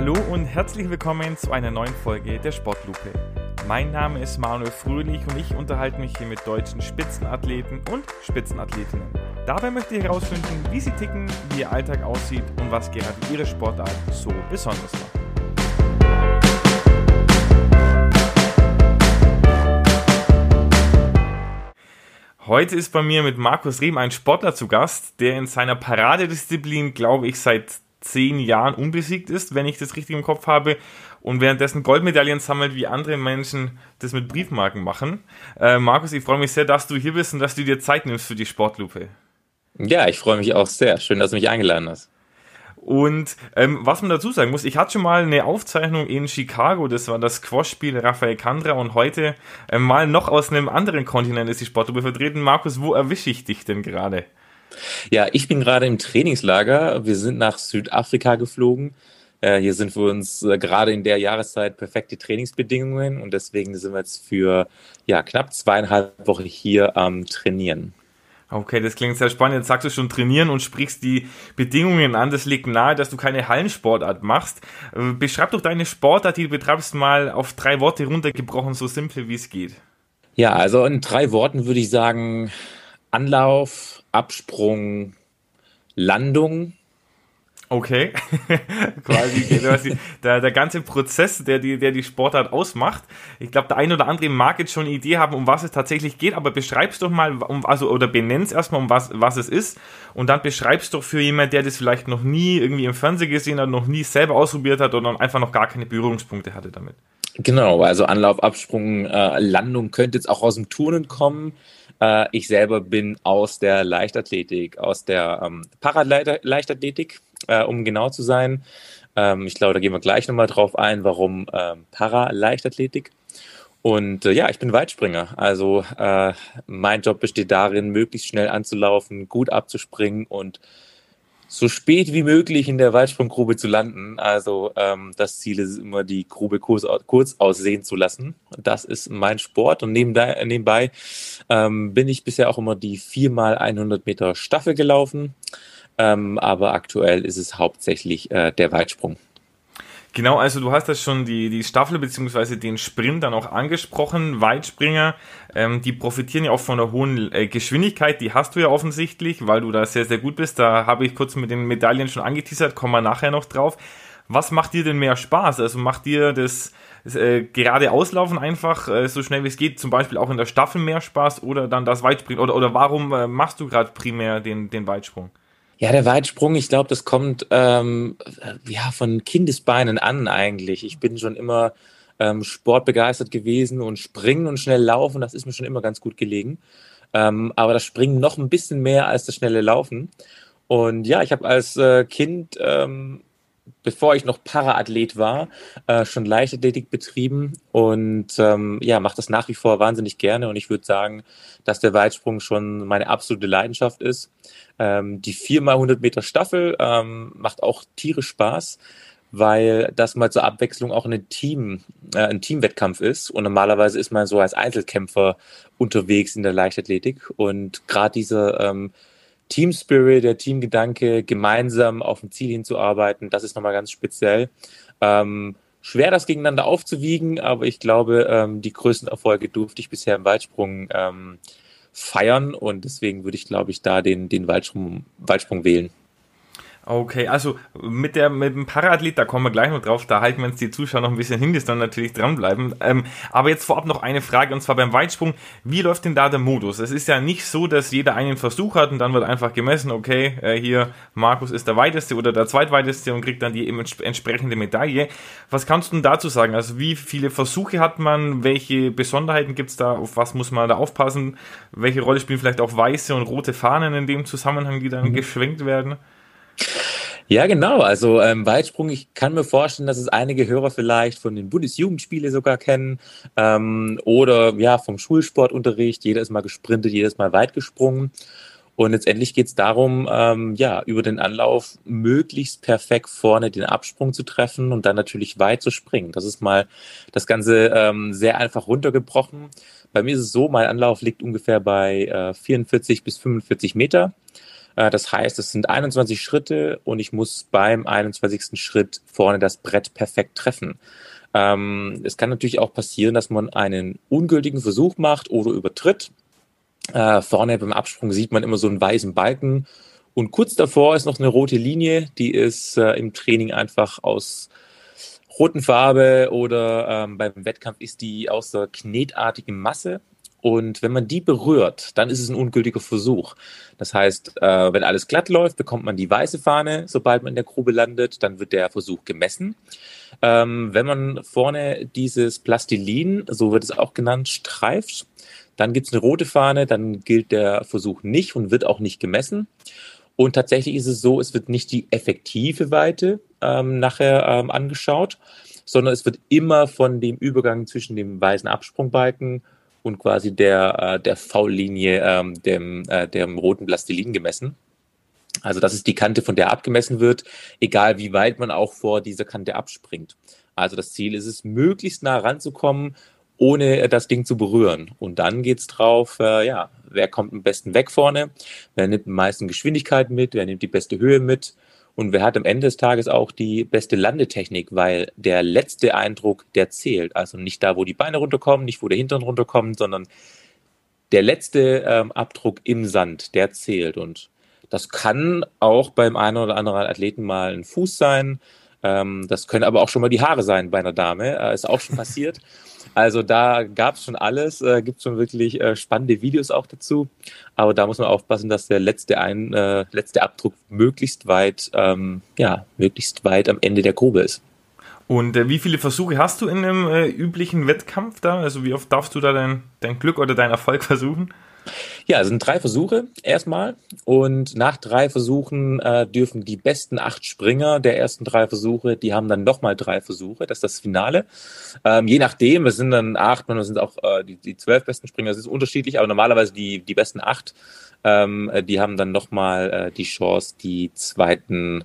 Hallo und herzlich willkommen zu einer neuen Folge der Sportlupe. Mein Name ist Manuel Fröhlich und ich unterhalte mich hier mit deutschen Spitzenathleten und Spitzenathletinnen. Dabei möchte ich herausfinden, wie sie ticken, wie ihr Alltag aussieht und was gerade ihre Sportart so besonders macht. Heute ist bei mir mit Markus Riem ein Sportler zu Gast, der in seiner Paradedisziplin, glaube ich, seit zehn Jahren unbesiegt ist, wenn ich das richtig im Kopf habe, und währenddessen Goldmedaillen sammelt, wie andere Menschen das mit Briefmarken machen. Äh, Markus, ich freue mich sehr, dass du hier bist und dass du dir Zeit nimmst für die Sportlupe. Ja, ich freue mich auch sehr. Schön, dass du mich eingeladen hast. Und ähm, was man dazu sagen muss, ich hatte schon mal eine Aufzeichnung in Chicago, das war das Squash-Spiel Rafael Kandra und heute ähm, mal noch aus einem anderen Kontinent ist die Sportgruppe vertreten. Markus, wo erwische ich dich denn gerade? Ja, ich bin gerade im Trainingslager. Wir sind nach Südafrika geflogen. Äh, hier sind für uns äh, gerade in der Jahreszeit perfekte Trainingsbedingungen und deswegen sind wir jetzt für ja, knapp zweieinhalb Wochen hier am Trainieren. Okay, das klingt sehr spannend. Jetzt sagst du schon trainieren und sprichst die Bedingungen an. Das liegt nahe, dass du keine Hallensportart machst. Äh, beschreib doch deine Sportart, die du betreibst, mal auf drei Worte runtergebrochen, so simpel wie es geht. Ja, also in drei Worten würde ich sagen Anlauf, Absprung, Landung Okay, quasi der, der ganze Prozess, der die, der die Sportart ausmacht. Ich glaube, der ein oder andere mag jetzt schon eine Idee haben, um was es tatsächlich geht, aber beschreibst doch mal, um, also oder benennst erstmal, um was, was es ist und dann beschreibst doch für jemanden, der das vielleicht noch nie irgendwie im Fernsehen gesehen hat, noch nie selber ausprobiert hat oder einfach noch gar keine Berührungspunkte hatte damit. Genau, also Anlauf, Absprung, äh, Landung könnte jetzt auch aus dem Turnen kommen. Äh, ich selber bin aus der Leichtathletik, aus der ähm, Paraleichtathletik äh, um genau zu sein. Ähm, ich glaube, da gehen wir gleich nochmal drauf ein, warum ähm, Para-Leichtathletik. Und äh, ja, ich bin Weitspringer. Also äh, mein Job besteht darin, möglichst schnell anzulaufen, gut abzuspringen und so spät wie möglich in der Weitsprunggrube zu landen. Also ähm, das Ziel ist immer, die Grube kurz, kurz aussehen zu lassen. Das ist mein Sport. Und nebenbei, nebenbei ähm, bin ich bisher auch immer die 4x100 Meter Staffel gelaufen. Ähm, aber aktuell ist es hauptsächlich äh, der Weitsprung. Genau, also du hast das schon die, die Staffel bzw. den Sprint dann auch angesprochen. Weitspringer, ähm, die profitieren ja auch von der hohen äh, Geschwindigkeit, die hast du ja offensichtlich, weil du da sehr, sehr gut bist. Da habe ich kurz mit den Medaillen schon angeteasert, kommen wir nachher noch drauf. Was macht dir denn mehr Spaß? Also macht dir das, das äh, gerade Auslaufen einfach äh, so schnell wie es geht, zum Beispiel auch in der Staffel mehr Spaß oder dann das Weitspringen? Oder, oder warum äh, machst du gerade primär den, den Weitsprung? Ja, der Weitsprung, ich glaube, das kommt ähm, ja von Kindesbeinen an eigentlich. Ich bin schon immer ähm, sportbegeistert gewesen und springen und schnell laufen, das ist mir schon immer ganz gut gelegen. Ähm, aber das Springen noch ein bisschen mehr als das schnelle Laufen. Und ja, ich habe als äh, Kind ähm, bevor ich noch Paraathlet war, äh, schon Leichtathletik betrieben und ähm, ja, mache das nach wie vor wahnsinnig gerne und ich würde sagen, dass der Weitsprung schon meine absolute Leidenschaft ist. Ähm, die 4x100 Meter Staffel ähm, macht auch tierisch Spaß, weil das mal zur Abwechslung auch ein Team, äh, ein Teamwettkampf ist und normalerweise ist man so als Einzelkämpfer unterwegs in der Leichtathletik und gerade diese ähm, Team Spirit, der Teamgedanke, gemeinsam auf ein Ziel hinzuarbeiten, das ist nochmal ganz speziell. Ähm, schwer, das gegeneinander aufzuwiegen, aber ich glaube, ähm, die größten Erfolge durfte ich bisher im Weitsprung ähm, feiern und deswegen würde ich, glaube ich, da den, den Weitsprung, Weitsprung wählen. Okay, also mit, der, mit dem Paraathlet, da kommen wir gleich noch drauf, da halten wir uns die Zuschauer noch ein bisschen hin, die dann natürlich dranbleiben. Ähm, aber jetzt vorab noch eine Frage, und zwar beim Weitsprung, wie läuft denn da der Modus? Es ist ja nicht so, dass jeder einen Versuch hat und dann wird einfach gemessen, okay, äh, hier Markus ist der weiteste oder der zweitweiteste und kriegt dann die entsprechende Medaille. Was kannst du denn dazu sagen? Also wie viele Versuche hat man, welche Besonderheiten gibt es da, auf was muss man da aufpassen? Welche Rolle spielen vielleicht auch weiße und rote Fahnen in dem Zusammenhang, die dann mhm. geschwenkt werden? Ja, genau. Also ähm, Weitsprung, ich kann mir vorstellen, dass es einige Hörer vielleicht von den Bundesjugendspielen sogar kennen ähm, oder ja vom Schulsportunterricht. Jeder ist mal gesprintet, jedes Mal weit gesprungen. Und letztendlich geht es darum, ähm, ja, über den Anlauf möglichst perfekt vorne den Absprung zu treffen und dann natürlich weit zu springen. Das ist mal das Ganze ähm, sehr einfach runtergebrochen. Bei mir ist es so, mein Anlauf liegt ungefähr bei äh, 44 bis 45 Meter. Äh, das heißt, es sind 21 Schritte und ich muss beim 21. Schritt vorne das Brett perfekt treffen. Ähm, es kann natürlich auch passieren, dass man einen ungültigen Versuch macht oder übertritt. Äh, vorne beim Absprung sieht man immer so einen weißen Balken und kurz davor ist noch eine rote Linie, die ist äh, im Training einfach aus roten Farbe oder ähm, beim Wettkampf ist die aus der knetartigen Masse. Und wenn man die berührt, dann ist es ein ungültiger Versuch. Das heißt, äh, wenn alles glatt läuft, bekommt man die weiße Fahne, sobald man in der Grube landet, dann wird der Versuch gemessen. Ähm, wenn man vorne dieses Plastilin, so wird es auch genannt, streift, dann gibt es eine rote Fahne, dann gilt der Versuch nicht und wird auch nicht gemessen. Und tatsächlich ist es so, es wird nicht die effektive Weite ähm, nachher ähm, angeschaut, sondern es wird immer von dem Übergang zwischen dem weißen Absprungbalken und quasi der, äh, der V-Linie, ähm, dem, äh, dem roten Plastilin gemessen. Also das ist die Kante, von der abgemessen wird, egal wie weit man auch vor dieser Kante abspringt. Also das Ziel ist es, möglichst nah ranzukommen, ohne das Ding zu berühren. Und dann geht's drauf, äh, ja, wer kommt am besten weg vorne, wer nimmt am meisten Geschwindigkeit mit, wer nimmt die beste Höhe mit und wer hat am Ende des Tages auch die beste Landetechnik, weil der letzte Eindruck, der zählt. Also nicht da, wo die Beine runterkommen, nicht wo der Hintern runterkommt, sondern der letzte ähm, Abdruck im Sand, der zählt. Und das kann auch beim einen oder anderen Athleten mal ein Fuß sein. Ähm, das können aber auch schon mal die Haare sein bei einer Dame. Äh, ist auch schon passiert. Also da gab es schon alles, äh, gibt schon wirklich äh, spannende Videos auch dazu. Aber da muss man aufpassen, dass der letzte, ein, äh, letzte Abdruck möglichst weit, ähm, ja, möglichst weit am Ende der Grube ist. Und äh, wie viele Versuche hast du in einem äh, üblichen Wettkampf da? Also wie oft darfst du da dein, dein Glück oder deinen Erfolg versuchen? Ja, es sind drei Versuche erstmal. Und nach drei Versuchen äh, dürfen die besten acht Springer der ersten drei Versuche, die haben dann nochmal drei Versuche. Das ist das Finale. Ähm, je nachdem, es sind dann acht, man sind auch äh, die, die zwölf besten Springer, es ist unterschiedlich, aber normalerweise die, die besten acht, ähm, äh, die haben dann nochmal äh, die Chance, die zweiten,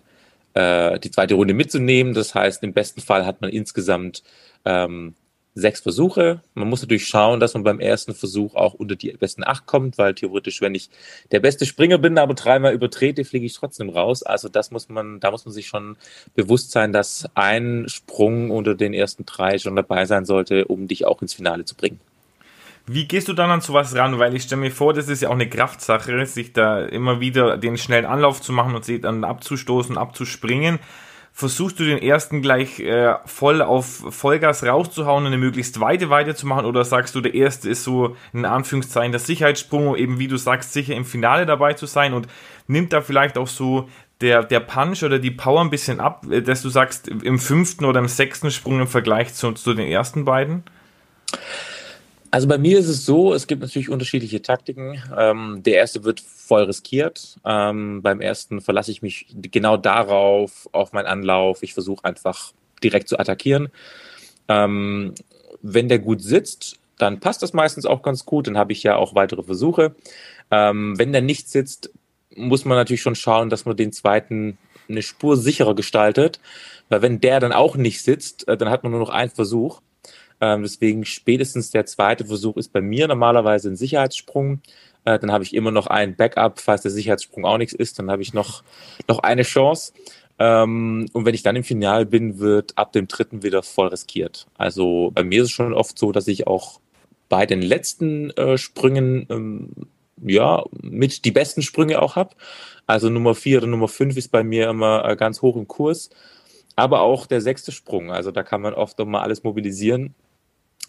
äh, die zweite Runde mitzunehmen. Das heißt, im besten Fall hat man insgesamt ähm, sechs Versuche. Man muss natürlich schauen, dass man beim ersten Versuch auch unter die besten acht kommt, weil theoretisch, wenn ich der beste Springer bin, aber dreimal übertrete, fliege ich trotzdem raus. Also das muss man, da muss man sich schon bewusst sein, dass ein Sprung unter den ersten drei schon dabei sein sollte, um dich auch ins Finale zu bringen. Wie gehst du dann an sowas ran? Weil ich stelle mir vor, das ist ja auch eine Kraftsache, sich da immer wieder den schnellen Anlauf zu machen und sich dann abzustoßen, abzuspringen versuchst du den ersten gleich äh, voll auf Vollgas rauszuhauen und eine möglichst weite Weite zu machen oder sagst du, der erste ist so in Anführungszeichen der Sicherheitssprung, um eben wie du sagst, sicher im Finale dabei zu sein und nimmt da vielleicht auch so der, der Punch oder die Power ein bisschen ab, äh, dass du sagst, im fünften oder im sechsten Sprung im Vergleich zu, zu den ersten beiden? Also bei mir ist es so, es gibt natürlich unterschiedliche Taktiken. Ähm, der erste wird voll riskiert. Ähm, beim ersten verlasse ich mich genau darauf, auf meinen Anlauf. Ich versuche einfach direkt zu attackieren. Ähm, wenn der gut sitzt, dann passt das meistens auch ganz gut. Dann habe ich ja auch weitere Versuche. Ähm, wenn der nicht sitzt, muss man natürlich schon schauen, dass man den zweiten eine Spur sicherer gestaltet. Weil wenn der dann auch nicht sitzt, äh, dann hat man nur noch einen Versuch. Ähm, deswegen spätestens der zweite Versuch ist bei mir normalerweise ein Sicherheitssprung. Äh, dann habe ich immer noch ein Backup, falls der Sicherheitssprung auch nichts ist, dann habe ich noch, noch eine Chance. Ähm, und wenn ich dann im Finale bin, wird ab dem dritten wieder voll riskiert. Also bei mir ist es schon oft so, dass ich auch bei den letzten äh, Sprüngen ähm, ja mit die besten Sprünge auch habe. Also Nummer vier oder Nummer fünf ist bei mir immer äh, ganz hoch im Kurs. Aber auch der sechste Sprung, also da kann man oft noch mal alles mobilisieren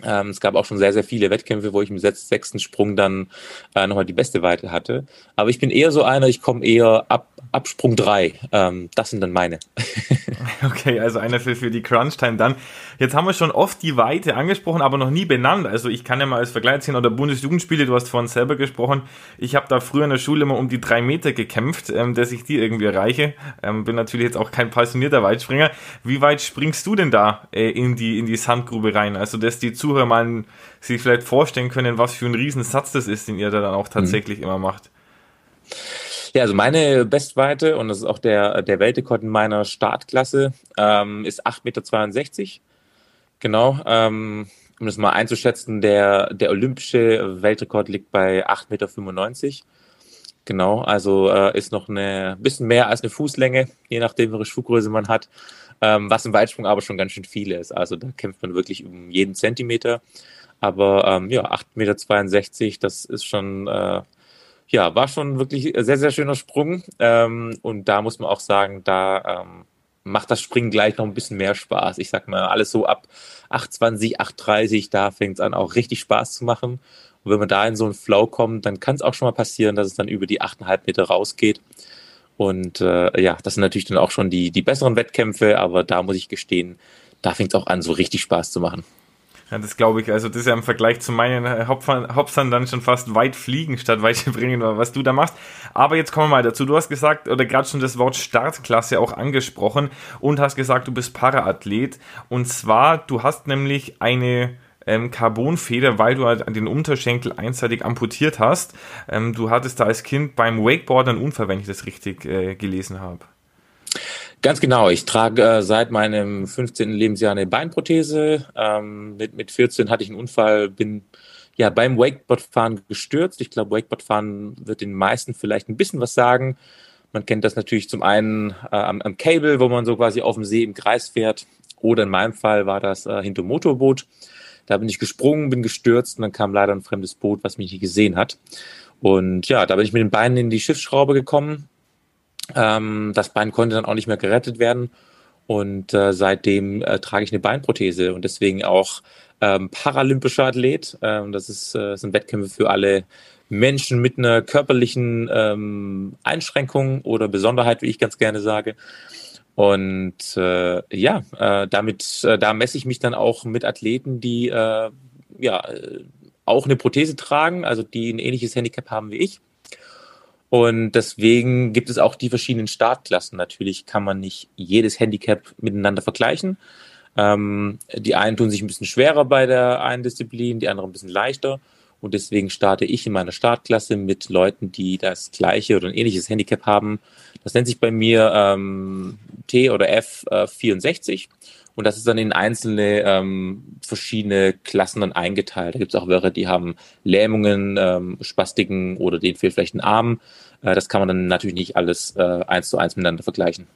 ähm, es gab auch schon sehr, sehr viele Wettkämpfe, wo ich im sechsten Sprung dann äh, nochmal die beste Weite hatte. Aber ich bin eher so einer, ich komme eher ab, ab Sprung 3. Ähm, das sind dann meine. okay, also einer für, für die Crunch-Time dann. Jetzt haben wir schon oft die Weite angesprochen, aber noch nie benannt. Also ich kann ja mal als Vergleich ziehen, oder Bundesjugendspiele, du hast vorhin selber gesprochen. Ich habe da früher in der Schule immer um die drei Meter gekämpft, ähm, dass ich die irgendwie erreiche. Ähm, bin natürlich jetzt auch kein passionierter Weitspringer. Wie weit springst du denn da äh, in, die, in die Sandgrube rein? Also dass die Zuhörer mal sich vielleicht vorstellen können, was für ein Riesensatz das ist, den ihr da dann auch tatsächlich mhm. immer macht. Ja, also meine Bestweite, und das ist auch der, der Weltrekord in meiner Startklasse, ähm, ist 8,62 Meter. Genau. Ähm, um das mal einzuschätzen, der, der olympische Weltrekord liegt bei 8,95 Meter. genau. Also äh, ist noch ein bisschen mehr als eine Fußlänge, je nachdem, welche Schuhgröße man hat. Ähm, was im Weitsprung aber schon ganz schön viel ist. Also da kämpft man wirklich um jeden Zentimeter. Aber ähm, ja, 8,62 Meter, das ist schon, äh, ja, war schon wirklich sehr, sehr schöner Sprung. Ähm, und da muss man auch sagen, da ähm, macht das Springen gleich noch ein bisschen mehr Spaß. Ich sag mal, alles so ab 8,20, 8,30, da fängt es an, auch richtig Spaß zu machen. Und wenn man da in so einen Flow kommt, dann kann es auch schon mal passieren, dass es dann über die 8,5 Meter rausgeht. Und äh, ja, das sind natürlich dann auch schon die, die besseren Wettkämpfe, aber da muss ich gestehen, da fängt es auch an, so richtig Spaß zu machen. Ja, das glaube ich. Also das ist ja im Vergleich zu meinen Hopsern dann schon fast weit fliegen statt weit bringen, was du da machst. Aber jetzt kommen wir mal dazu. Du hast gesagt, oder gerade schon das Wort Startklasse auch angesprochen und hast gesagt, du bist Paraathlet. Und zwar, du hast nämlich eine ähm, Carbonfeder, weil du halt den Unterschenkel einseitig amputiert hast. Ähm, du hattest da als Kind beim Wakeboard einen Unfall, wenn ich das richtig äh, gelesen habe. Ganz genau. Ich trage äh, seit meinem 15. Lebensjahr eine Beinprothese. Ähm, mit, mit 14 hatte ich einen Unfall, bin ja beim Wakeboardfahren gestürzt. Ich glaube, Wakeboardfahren wird den meisten vielleicht ein bisschen was sagen. Man kennt das natürlich zum einen äh, am, am, Cable, wo man so quasi auf dem See im Kreis fährt. Oder in meinem Fall war das äh, hinter Motorboot. Da bin ich gesprungen, bin gestürzt und dann kam leider ein fremdes Boot, was mich nicht gesehen hat. Und ja, da bin ich mit den Beinen in die Schiffsschraube gekommen, ähm, das Bein konnte dann auch nicht mehr gerettet werden. Und äh, seitdem äh, trage ich eine Beinprothese und deswegen auch ähm, paralympischer Athlet. Ähm, das, ist, äh, das sind Wettkämpfe für alle Menschen mit einer körperlichen ähm, Einschränkung oder Besonderheit, wie ich ganz gerne sage. Und äh, ja, äh, damit, äh, da messe ich mich dann auch mit Athleten, die äh, ja äh, auch eine Prothese tragen, also die ein ähnliches Handicap haben wie ich. Und deswegen gibt es auch die verschiedenen Startklassen. Natürlich kann man nicht jedes Handicap miteinander vergleichen. Ähm, die einen tun sich ein bisschen schwerer bei der einen Disziplin, die anderen ein bisschen leichter. Und deswegen starte ich in meiner Startklasse mit Leuten, die das gleiche oder ein ähnliches Handicap haben. Das nennt sich bei mir ähm, T oder F äh, 64. Und das ist dann in einzelne ähm, verschiedene Klassen dann eingeteilt. Da gibt es auch welche, die haben Lähmungen, ähm, Spastiken oder denen fehlt vielleicht ein Arm. Äh, das kann man dann natürlich nicht alles äh, eins zu eins miteinander vergleichen.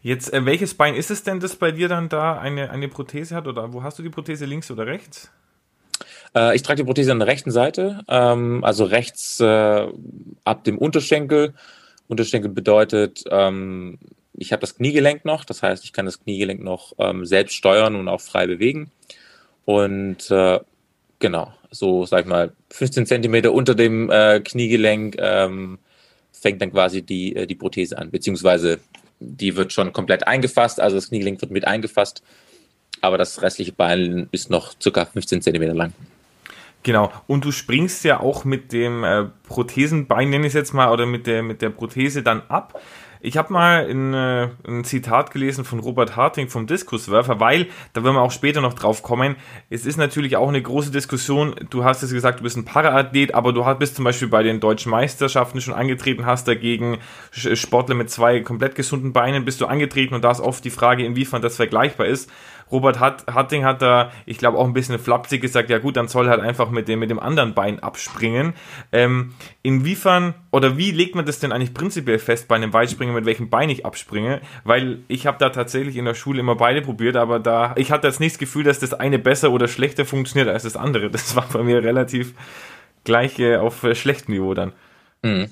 Jetzt, äh, welches Bein ist es denn, das bei dir dann da eine, eine Prothese hat? Oder wo hast du die Prothese, links oder rechts? Äh, ich trage die Prothese an der rechten Seite, ähm, also rechts äh, ab dem Unterschenkel. Unterschenkel bedeutet, ähm, ich habe das Kniegelenk noch, das heißt, ich kann das Kniegelenk noch ähm, selbst steuern und auch frei bewegen. Und äh, genau, so sag ich mal, 15 Zentimeter unter dem äh, Kniegelenk ähm, fängt dann quasi die, äh, die Prothese an, beziehungsweise die wird schon komplett eingefasst, also das Kniegelenk wird mit eingefasst, aber das restliche Bein ist noch circa 15 Zentimeter lang. Genau, und du springst ja auch mit dem äh, Prothesenbein, nenne ich es jetzt mal, oder mit der, mit der Prothese dann ab. Ich habe mal in, äh, ein Zitat gelesen von Robert Harting vom Diskuswerfer, weil, da werden wir auch später noch drauf kommen, es ist natürlich auch eine große Diskussion. Du hast jetzt gesagt, du bist ein Paraathlet, aber du bist zum Beispiel bei den deutschen Meisterschaften schon angetreten, hast dagegen Sportler mit zwei komplett gesunden Beinen bist du angetreten und da ist oft die Frage, inwiefern das vergleichbar ist. Robert Hatting hat da, ich glaube, auch ein bisschen flapsig gesagt, ja gut, dann soll halt einfach mit dem, mit dem anderen Bein abspringen. Ähm, inwiefern oder wie legt man das denn eigentlich prinzipiell fest bei einem Weitspringen, mit welchem Bein ich abspringe? Weil ich habe da tatsächlich in der Schule immer beide probiert, aber da, ich hatte jetzt nicht das Gefühl, dass das eine besser oder schlechter funktioniert als das andere. Das war bei mir relativ gleich äh, auf äh, schlechtem Niveau dann. Mhm.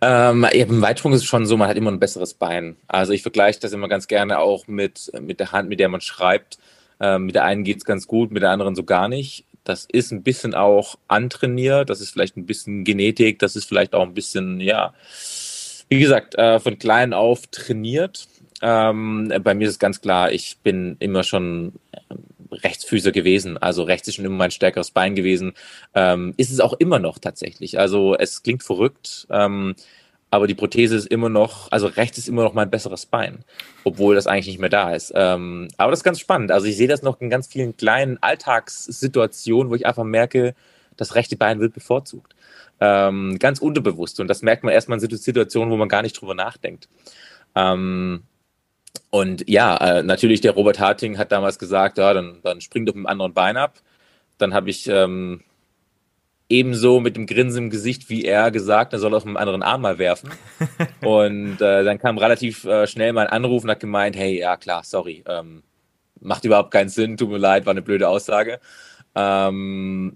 Ähm, Im Weitsprung ist es schon so, man hat immer ein besseres Bein. Also ich vergleiche das immer ganz gerne auch mit, mit der Hand, mit der man schreibt. Ähm, mit der einen geht es ganz gut, mit der anderen so gar nicht. Das ist ein bisschen auch antrainiert, das ist vielleicht ein bisschen Genetik, das ist vielleicht auch ein bisschen, ja, wie gesagt, äh, von klein auf trainiert. Ähm, bei mir ist es ganz klar, ich bin immer schon Rechtsfüßer gewesen. Also rechts ist schon immer mein stärkeres Bein gewesen. Ähm, ist es auch immer noch tatsächlich. Also es klingt verrückt, ähm, aber die Prothese ist immer noch, also rechts ist immer noch mein besseres Bein, obwohl das eigentlich nicht mehr da ist. Ähm, aber das ist ganz spannend. Also ich sehe das noch in ganz vielen kleinen Alltagssituationen, wo ich einfach merke, das rechte Bein wird bevorzugt. Ähm, ganz unterbewusst. Und das merkt man erstmal in Situationen, wo man gar nicht drüber nachdenkt. Ähm, und ja, äh, natürlich, der Robert Harting hat damals gesagt, ja, dann, dann spring doch mit dem anderen Bein ab. Dann habe ich ähm, ebenso mit dem Grinsen im Gesicht, wie er gesagt, er soll auf einen anderen Arm mal werfen. und äh, dann kam relativ äh, schnell mein Anruf und hat gemeint, hey, ja klar, sorry, ähm, macht überhaupt keinen Sinn, tut mir leid, war eine blöde Aussage. Ähm,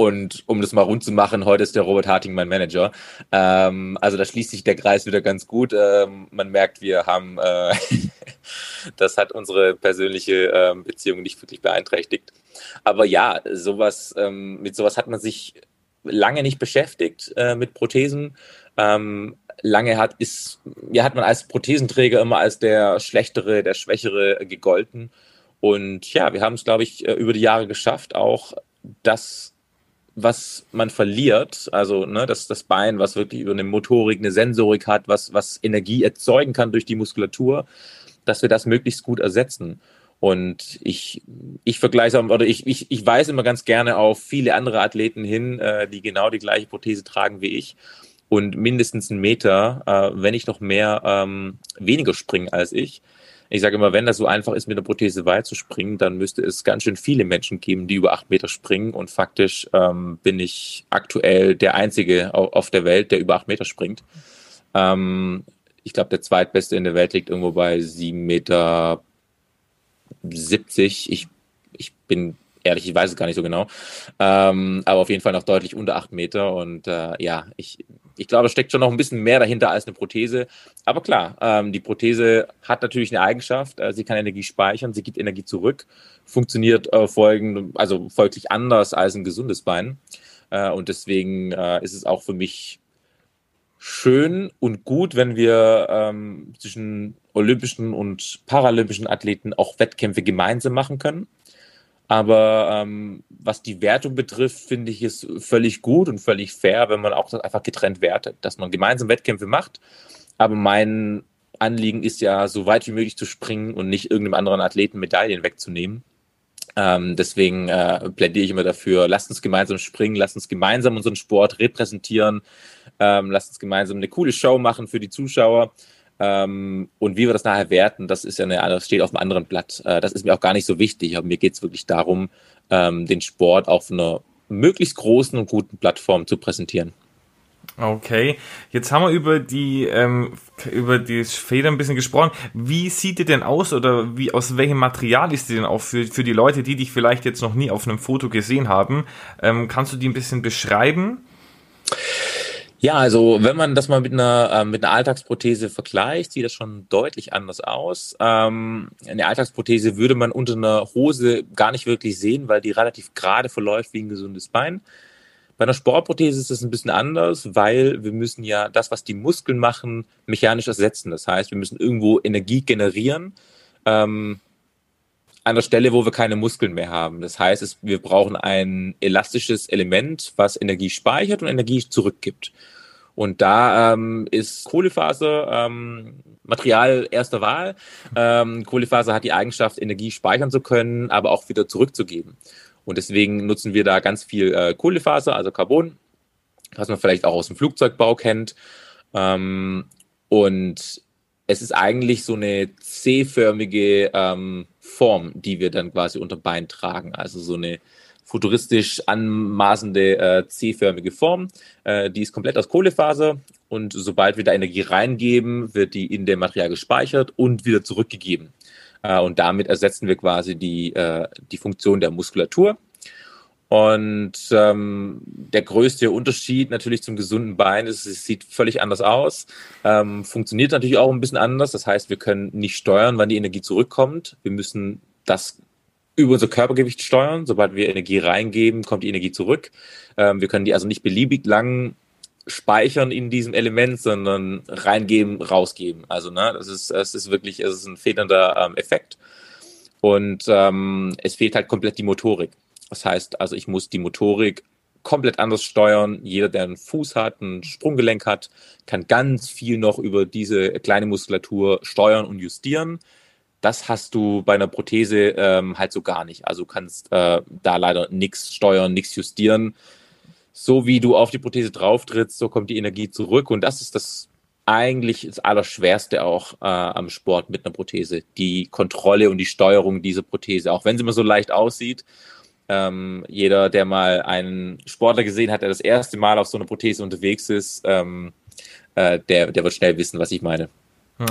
und um das mal rund zu machen, heute ist der Robert Harting mein Manager. Ähm, also da schließt sich der Kreis wieder ganz gut. Ähm, man merkt, wir haben, äh, das hat unsere persönliche ähm, Beziehung nicht wirklich beeinträchtigt. Aber ja, sowas, ähm, mit sowas hat man sich lange nicht beschäftigt äh, mit Prothesen. Ähm, lange hat, ist, ja, hat man als Prothesenträger immer als der Schlechtere, der Schwächere gegolten. Und ja, wir haben es, glaube ich, äh, über die Jahre geschafft, auch das, was man verliert, also ne, das, das Bein, was wirklich über eine Motorik, eine Sensorik hat, was, was Energie erzeugen kann durch die Muskulatur, dass wir das möglichst gut ersetzen. Und ich, ich vergleiche oder ich, ich, ich weise immer ganz gerne auf viele andere Athleten hin, äh, die genau die gleiche Prothese tragen wie ich und mindestens einen Meter, äh, wenn nicht noch mehr, ähm, weniger springen als ich. Ich sage immer, wenn das so einfach ist, mit einer Prothese weit zu springen, dann müsste es ganz schön viele Menschen geben, die über acht Meter springen. Und faktisch ähm, bin ich aktuell der Einzige auf der Welt, der über acht Meter springt. Ähm, ich glaube, der zweitbeste in der Welt liegt irgendwo bei sieben Meter 70. Ich, ich bin ehrlich, ich weiß es gar nicht so genau. Ähm, aber auf jeden Fall noch deutlich unter acht Meter. Und äh, ja, ich, ich glaube, es steckt schon noch ein bisschen mehr dahinter als eine Prothese. Aber klar, ähm, die Prothese hat natürlich eine Eigenschaft. Äh, sie kann Energie speichern, sie gibt Energie zurück, funktioniert äh, folgend, also folglich anders als ein gesundes Bein. Äh, und deswegen äh, ist es auch für mich schön und gut, wenn wir ähm, zwischen olympischen und paralympischen Athleten auch Wettkämpfe gemeinsam machen können. Aber ähm, was die Wertung betrifft, finde ich es völlig gut und völlig fair, wenn man auch einfach getrennt wertet, dass man gemeinsam Wettkämpfe macht. Aber mein Anliegen ist ja, so weit wie möglich zu springen und nicht irgendeinem anderen Athleten Medaillen wegzunehmen. Ähm, deswegen äh, plädiere ich immer dafür, lasst uns gemeinsam springen, lasst uns gemeinsam unseren Sport repräsentieren, ähm, lasst uns gemeinsam eine coole Show machen für die Zuschauer. Ähm, und wie wir das nachher werten, das ist ja eine, das steht auf einem anderen Blatt. Äh, das ist mir auch gar nicht so wichtig. Aber mir geht es wirklich darum, ähm, den Sport auf einer möglichst großen und guten Plattform zu präsentieren. Okay, jetzt haben wir über die ähm, über die Feder ein bisschen gesprochen. Wie sieht die denn aus oder wie aus welchem Material ist die denn auch für, für die Leute, die dich vielleicht jetzt noch nie auf einem Foto gesehen haben? Ähm, kannst du die ein bisschen beschreiben? Ja, also wenn man das mal mit einer, äh, mit einer Alltagsprothese vergleicht, sieht das schon deutlich anders aus. Ähm, eine Alltagsprothese würde man unter einer Hose gar nicht wirklich sehen, weil die relativ gerade verläuft wie ein gesundes Bein. Bei einer Sportprothese ist das ein bisschen anders, weil wir müssen ja das, was die Muskeln machen, mechanisch ersetzen. Das heißt, wir müssen irgendwo Energie generieren. Ähm, an der Stelle, wo wir keine Muskeln mehr haben. Das heißt, es, wir brauchen ein elastisches Element, was Energie speichert und Energie zurückgibt. Und da ähm, ist Kohlefaser ähm, Material erster Wahl. Ähm, Kohlefaser hat die Eigenschaft, Energie speichern zu können, aber auch wieder zurückzugeben. Und deswegen nutzen wir da ganz viel äh, Kohlefaser, also Carbon, was man vielleicht auch aus dem Flugzeugbau kennt. Ähm, und es ist eigentlich so eine C-förmige ähm, Form, die wir dann quasi unter Bein tragen. Also so eine futuristisch anmaßende äh, C-förmige Form. Äh, die ist komplett aus Kohlefaser und sobald wir da Energie reingeben, wird die in dem Material gespeichert und wieder zurückgegeben. Äh, und damit ersetzen wir quasi die, äh, die Funktion der Muskulatur. Und ähm, der größte Unterschied natürlich zum gesunden Bein ist, es sieht völlig anders aus, ähm, funktioniert natürlich auch ein bisschen anders. Das heißt, wir können nicht steuern, wann die Energie zurückkommt. Wir müssen das über unser Körpergewicht steuern. Sobald wir Energie reingeben, kommt die Energie zurück. Ähm, wir können die also nicht beliebig lang speichern in diesem Element, sondern reingeben, rausgeben. Also ne, das ist, das ist wirklich, es ist ein federnder ähm, Effekt. Und ähm, es fehlt halt komplett die Motorik. Das heißt, also ich muss die Motorik komplett anders steuern. Jeder, der einen Fuß hat, ein Sprunggelenk hat, kann ganz viel noch über diese kleine Muskulatur steuern und justieren. Das hast du bei einer Prothese ähm, halt so gar nicht. Also kannst äh, da leider nichts steuern, nichts justieren. So wie du auf die Prothese drauf trittst, so kommt die Energie zurück. Und das ist das eigentlich das Allerschwerste auch äh, am Sport mit einer Prothese. Die Kontrolle und die Steuerung dieser Prothese. Auch wenn sie immer so leicht aussieht, Ähm, jeder, der mal einen Sportler gesehen hat, der das erste Mal auf so einer Prothese unterwegs ist, ähm, äh, der, der wird schnell wissen, was ich meine.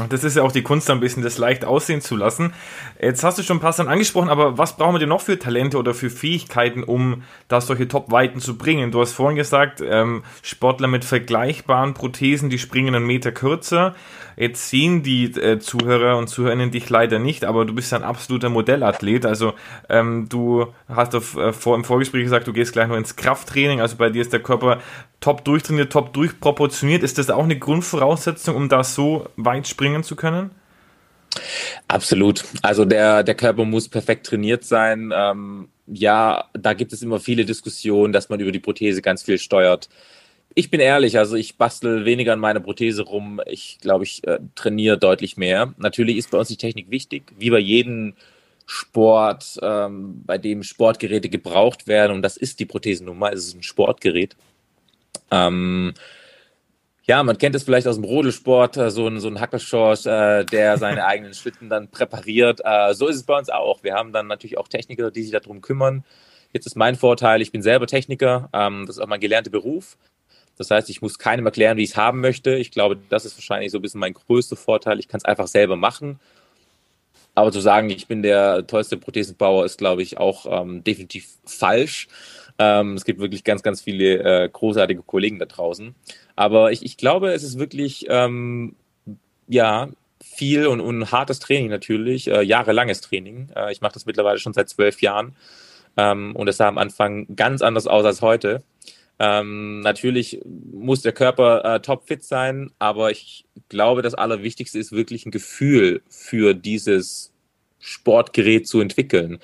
Das ist ja auch die Kunst, ein bisschen das leicht aussehen zu lassen. Jetzt hast du schon ein paar Sachen angesprochen, aber was brauchen wir denn noch für Talente oder für Fähigkeiten, um da solche Top-Weiten zu bringen? Du hast vorhin gesagt, ähm, Sportler mit vergleichbaren Prothesen, die springen einen Meter kürzer. Jetzt sehen die äh, Zuhörer und Zuhörerinnen dich leider nicht, aber du bist ein absoluter Modellathlet. Also ähm, du hast auf, äh, vor, im Vorgespräch gesagt, du gehst gleich nur ins Krafttraining. Also bei dir ist der Körper top durchtrainiert, top durchproportioniert. Ist das auch eine Grundvoraussetzung, um da so weit springen zu können? Absolut. Also der, der Körper muss perfekt trainiert sein. Ähm, ja, da gibt es immer viele Diskussionen, dass man über die Prothese ganz viel steuert ich bin ehrlich, also ich bastel weniger an meiner Prothese rum. Ich glaube, ich äh, trainiere deutlich mehr. Natürlich ist bei uns die Technik wichtig, wie bei jedem Sport, ähm, bei dem Sportgeräte gebraucht werden. Und das ist die Prothesennummer. Es ist ein Sportgerät. Ähm, ja, man kennt es vielleicht aus dem Rodelsport, äh, so ein, so ein Hackelschorsch, äh, der seine eigenen Schlitten dann präpariert. Äh, so ist es bei uns auch. Wir haben dann natürlich auch Techniker, die sich darum kümmern. Jetzt ist mein Vorteil, ich bin selber Techniker, ähm, das ist auch mein gelernter Beruf. Das heißt, ich muss keinem erklären, wie ich es haben möchte. Ich glaube, das ist wahrscheinlich so ein bisschen mein größter Vorteil. Ich kann es einfach selber machen. Aber zu sagen, ich bin der tollste Prothesenbauer, ist, glaube ich, auch ähm, definitiv falsch. Ähm, es gibt wirklich ganz, ganz viele äh, großartige Kollegen da draußen. Aber ich, ich glaube, es ist wirklich, ähm, ja, viel und, und hartes Training natürlich, äh, jahrelanges Training. Äh, ich mache das mittlerweile schon seit zwölf Jahren. Ähm, und es sah am Anfang ganz anders aus als heute. Ähm, natürlich muss der Körper äh, topfit sein, aber ich glaube, das Allerwichtigste ist wirklich ein Gefühl für dieses Sportgerät zu entwickeln.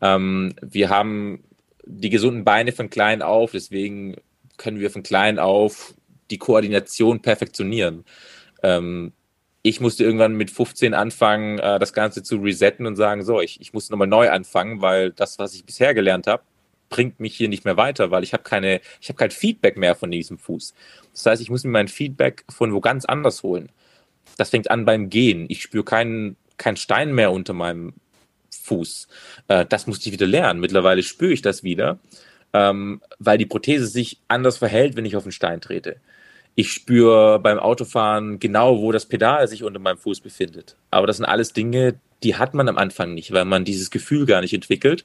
Ähm, wir haben die gesunden Beine von klein auf, deswegen können wir von klein auf die Koordination perfektionieren. Ähm, ich musste irgendwann mit 15 anfangen, äh, das Ganze zu resetten und sagen, so, ich, ich muss nochmal neu anfangen, weil das, was ich bisher gelernt habe, bringt mich hier nicht mehr weiter, weil ich habe keine, ich habe kein Feedback mehr von diesem Fuß. Das heißt, ich muss mir mein Feedback von wo ganz anders holen. Das fängt an beim Gehen. Ich spüre keinen keinen Stein mehr unter meinem Fuß. Äh, das musste ich wieder lernen. Mittlerweile spüre ich das wieder, ähm, weil die Prothese sich anders verhält, wenn ich auf den Stein trete. Ich spüre beim Autofahren genau, wo das Pedal sich unter meinem Fuß befindet. Aber das sind alles Dinge, die hat man am Anfang nicht, weil man dieses Gefühl gar nicht entwickelt.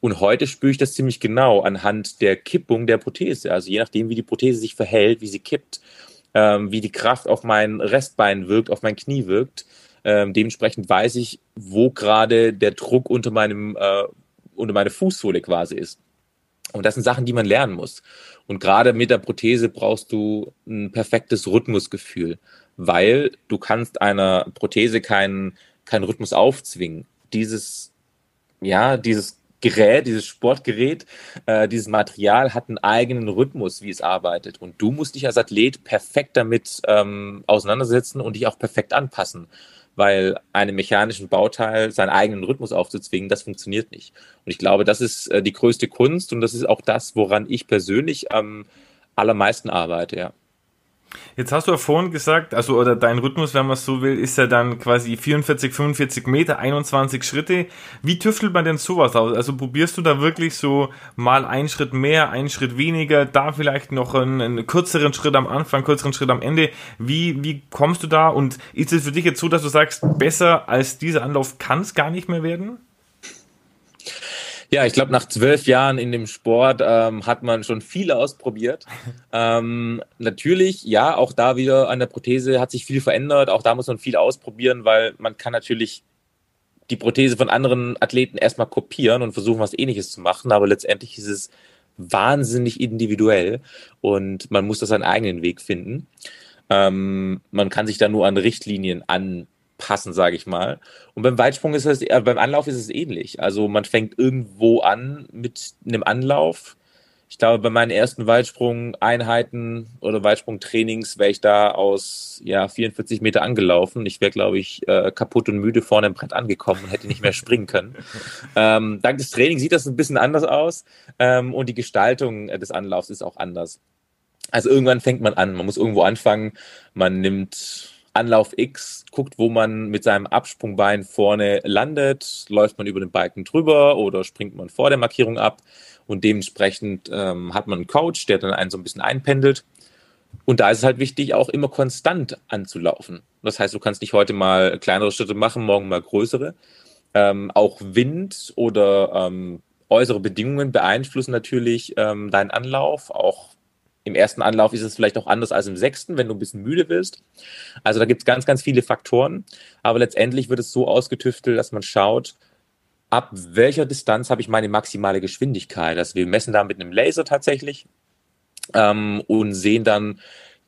Und heute spüre ich das ziemlich genau anhand der Kippung der Prothese. Also je nachdem, wie die Prothese sich verhält, wie sie kippt, ähm, wie die Kraft auf mein Restbein wirkt, auf mein Knie wirkt. Ähm, dementsprechend weiß ich, wo gerade der Druck unter meinem, äh, unter meine Fußsohle quasi ist. Und das sind Sachen, die man lernen muss. Und gerade mit der Prothese brauchst du ein perfektes Rhythmusgefühl, weil du kannst einer Prothese keinen, keinen Rhythmus aufzwingen. Dieses, ja, dieses Gerät, dieses Sportgerät, äh, dieses Material hat einen eigenen Rhythmus, wie es arbeitet. Und du musst dich als Athlet perfekt damit ähm, auseinandersetzen und dich auch perfekt anpassen. Weil einem mechanischen Bauteil seinen eigenen Rhythmus aufzuzwingen, das funktioniert nicht. Und ich glaube, das ist äh, die größte Kunst und das ist auch das, woran ich persönlich am allermeisten arbeite, ja. Jetzt hast du ja vorhin gesagt, also oder dein Rhythmus, wenn man es so will, ist ja dann quasi 44, 45 Meter, 21 Schritte. Wie tüftelt man denn sowas aus? Also probierst du da wirklich so mal einen Schritt mehr, einen Schritt weniger, da vielleicht noch einen, einen kürzeren Schritt am Anfang, kürzeren Schritt am Ende. Wie, wie kommst du da? Und ist es für dich jetzt so, dass du sagst, besser als dieser Anlauf kann es gar nicht mehr werden? Ja, ich glaube, nach zwölf Jahren in dem Sport ähm, hat man schon viel ausprobiert. ähm, natürlich, ja, auch da wieder an der Prothese hat sich viel verändert. Auch da muss man viel ausprobieren, weil man kann natürlich die Prothese von anderen Athleten erstmal kopieren und versuchen, was ähnliches zu machen. Aber letztendlich ist es wahnsinnig individuell und man muss da seinen eigenen Weg finden. Ähm, man kann sich da nur an Richtlinien an passen, sage ich mal. Und beim Weitsprung ist es, äh, beim Anlauf ist es ähnlich. Also man fängt irgendwo an mit einem Anlauf. Ich glaube, bei meinen ersten Weitsprung-Einheiten oder Weitsprung-Trainings wäre ich da aus ja, 44 Meter angelaufen. Ich wäre, glaube ich, äh, kaputt und müde vorne im Brett angekommen und hätte nicht mehr springen können. ähm, dank des Trainings sieht das ein bisschen anders aus ähm, und die Gestaltung des Anlaufs ist auch anders. Also irgendwann fängt man an. Man muss irgendwo anfangen. Man nimmt Anlauf X, guckt, wo man mit seinem Absprungbein vorne landet, läuft man über den Balken drüber oder springt man vor der Markierung ab und dementsprechend ähm, hat man einen Coach, der dann einen so ein bisschen einpendelt. Und da ist es halt wichtig, auch immer konstant anzulaufen. Das heißt, du kannst nicht heute mal kleinere Schritte machen, morgen mal größere. Ähm, auch Wind oder ähm, äußere Bedingungen beeinflussen natürlich ähm, deinen Anlauf. Auch im ersten Anlauf ist es vielleicht auch anders als im sechsten, wenn du ein bisschen müde bist. Also da gibt es ganz, ganz viele Faktoren. Aber letztendlich wird es so ausgetüftelt, dass man schaut, ab welcher Distanz habe ich meine maximale Geschwindigkeit. Also wir messen da mit einem Laser tatsächlich ähm, und sehen dann,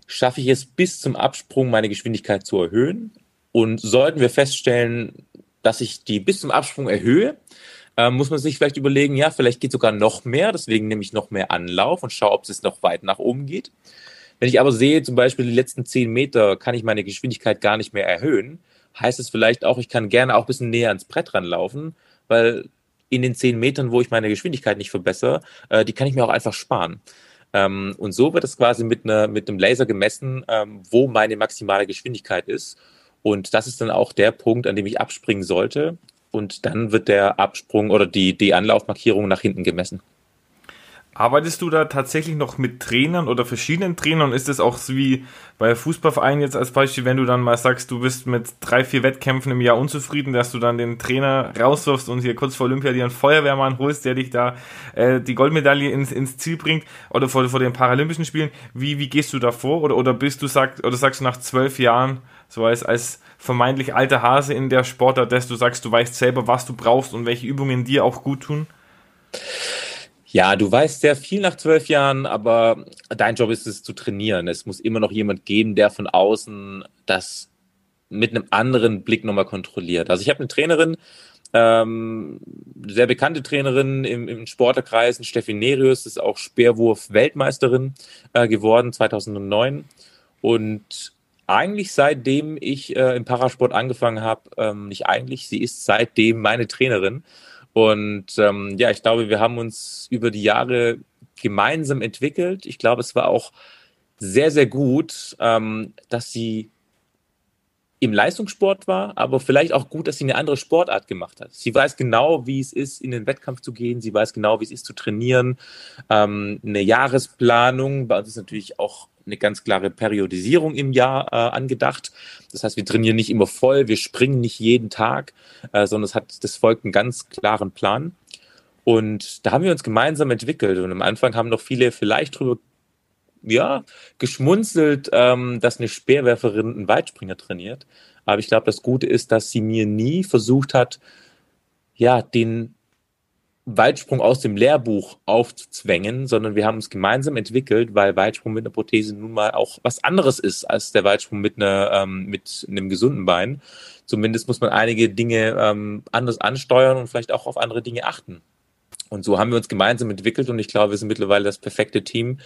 schaffe ich es bis zum Absprung meine Geschwindigkeit zu erhöhen. Und sollten wir feststellen, dass ich die bis zum Absprung erhöhe, äh, muss man sich vielleicht überlegen, ja, vielleicht geht sogar noch mehr, deswegen nehme ich noch mehr Anlauf und schaue, ob es noch weit nach oben geht. Wenn ich aber sehe, zum Beispiel die letzten zehn Meter kann ich meine Geschwindigkeit gar nicht mehr erhöhen, heißt es vielleicht auch, ich kann gerne auch ein bisschen näher ans Brett ranlaufen, weil in den zehn Metern, wo ich meine Geschwindigkeit nicht verbessere, äh, die kann ich mir auch einfach sparen. Ähm, und so wird es quasi mit, einer, mit einem Laser gemessen, ähm, wo meine maximale Geschwindigkeit ist. Und das ist dann auch der Punkt, an dem ich abspringen sollte und dann wird der Absprung oder die, die Anlaufmarkierung nach hinten gemessen. Arbeitest du da tatsächlich noch mit Trainern oder verschiedenen Trainern? Ist das auch so wie bei Fußballvereinen jetzt als Beispiel, wenn du dann mal sagst, du bist mit drei, vier Wettkämpfen im Jahr unzufrieden, dass du dann den Trainer rauswirfst und hier kurz vor Olympia dir einen Feuerwehrmann holst, der dich da äh, die Goldmedaille ins, ins Ziel bringt oder vor, vor den Paralympischen Spielen? Wie, wie gehst du da vor? Oder, oder bist du sagt, oder sagst du nach zwölf Jahren, so als, als vermeintlich alter Hase in der Sportart, dass du sagst, du weißt selber, was du brauchst und welche Übungen dir auch gut tun? Ja, du weißt sehr viel nach zwölf Jahren, aber dein Job ist es zu trainieren. Es muss immer noch jemand geben, der von außen das mit einem anderen Blick nochmal kontrolliert. Also ich habe eine Trainerin, ähm, sehr bekannte Trainerin im, im Sporterkreisen, Steffi Nerius, ist auch Speerwurf-Weltmeisterin äh, geworden 2009. Und eigentlich seitdem ich äh, im Parasport angefangen habe, ähm, nicht eigentlich, sie ist seitdem meine Trainerin. Und ähm, ja, ich glaube, wir haben uns über die Jahre gemeinsam entwickelt. Ich glaube, es war auch sehr, sehr gut, ähm, dass sie im Leistungssport war, aber vielleicht auch gut, dass sie eine andere Sportart gemacht hat. Sie weiß genau, wie es ist, in den Wettkampf zu gehen. Sie weiß genau, wie es ist, zu trainieren. Ähm, eine Jahresplanung. Bei uns ist natürlich auch eine ganz klare Periodisierung im Jahr äh, angedacht. Das heißt, wir trainieren nicht immer voll, wir springen nicht jeden Tag, äh, sondern es hat, das folgt einen ganz klaren Plan. Und da haben wir uns gemeinsam entwickelt. Und am Anfang haben noch viele vielleicht drüber ja, geschmunzelt, ähm, dass eine Speerwerferin einen Weitspringer trainiert. Aber ich glaube, das Gute ist, dass sie mir nie versucht hat, ja, den Weitsprung aus dem Lehrbuch aufzuzwängen, sondern wir haben uns gemeinsam entwickelt, weil Weitsprung mit einer Prothese nun mal auch was anderes ist als der Weitsprung mit, einer, ähm, mit einem gesunden Bein. Zumindest muss man einige Dinge ähm, anders ansteuern und vielleicht auch auf andere Dinge achten. Und so haben wir uns gemeinsam entwickelt und ich glaube, wir sind mittlerweile das perfekte Team.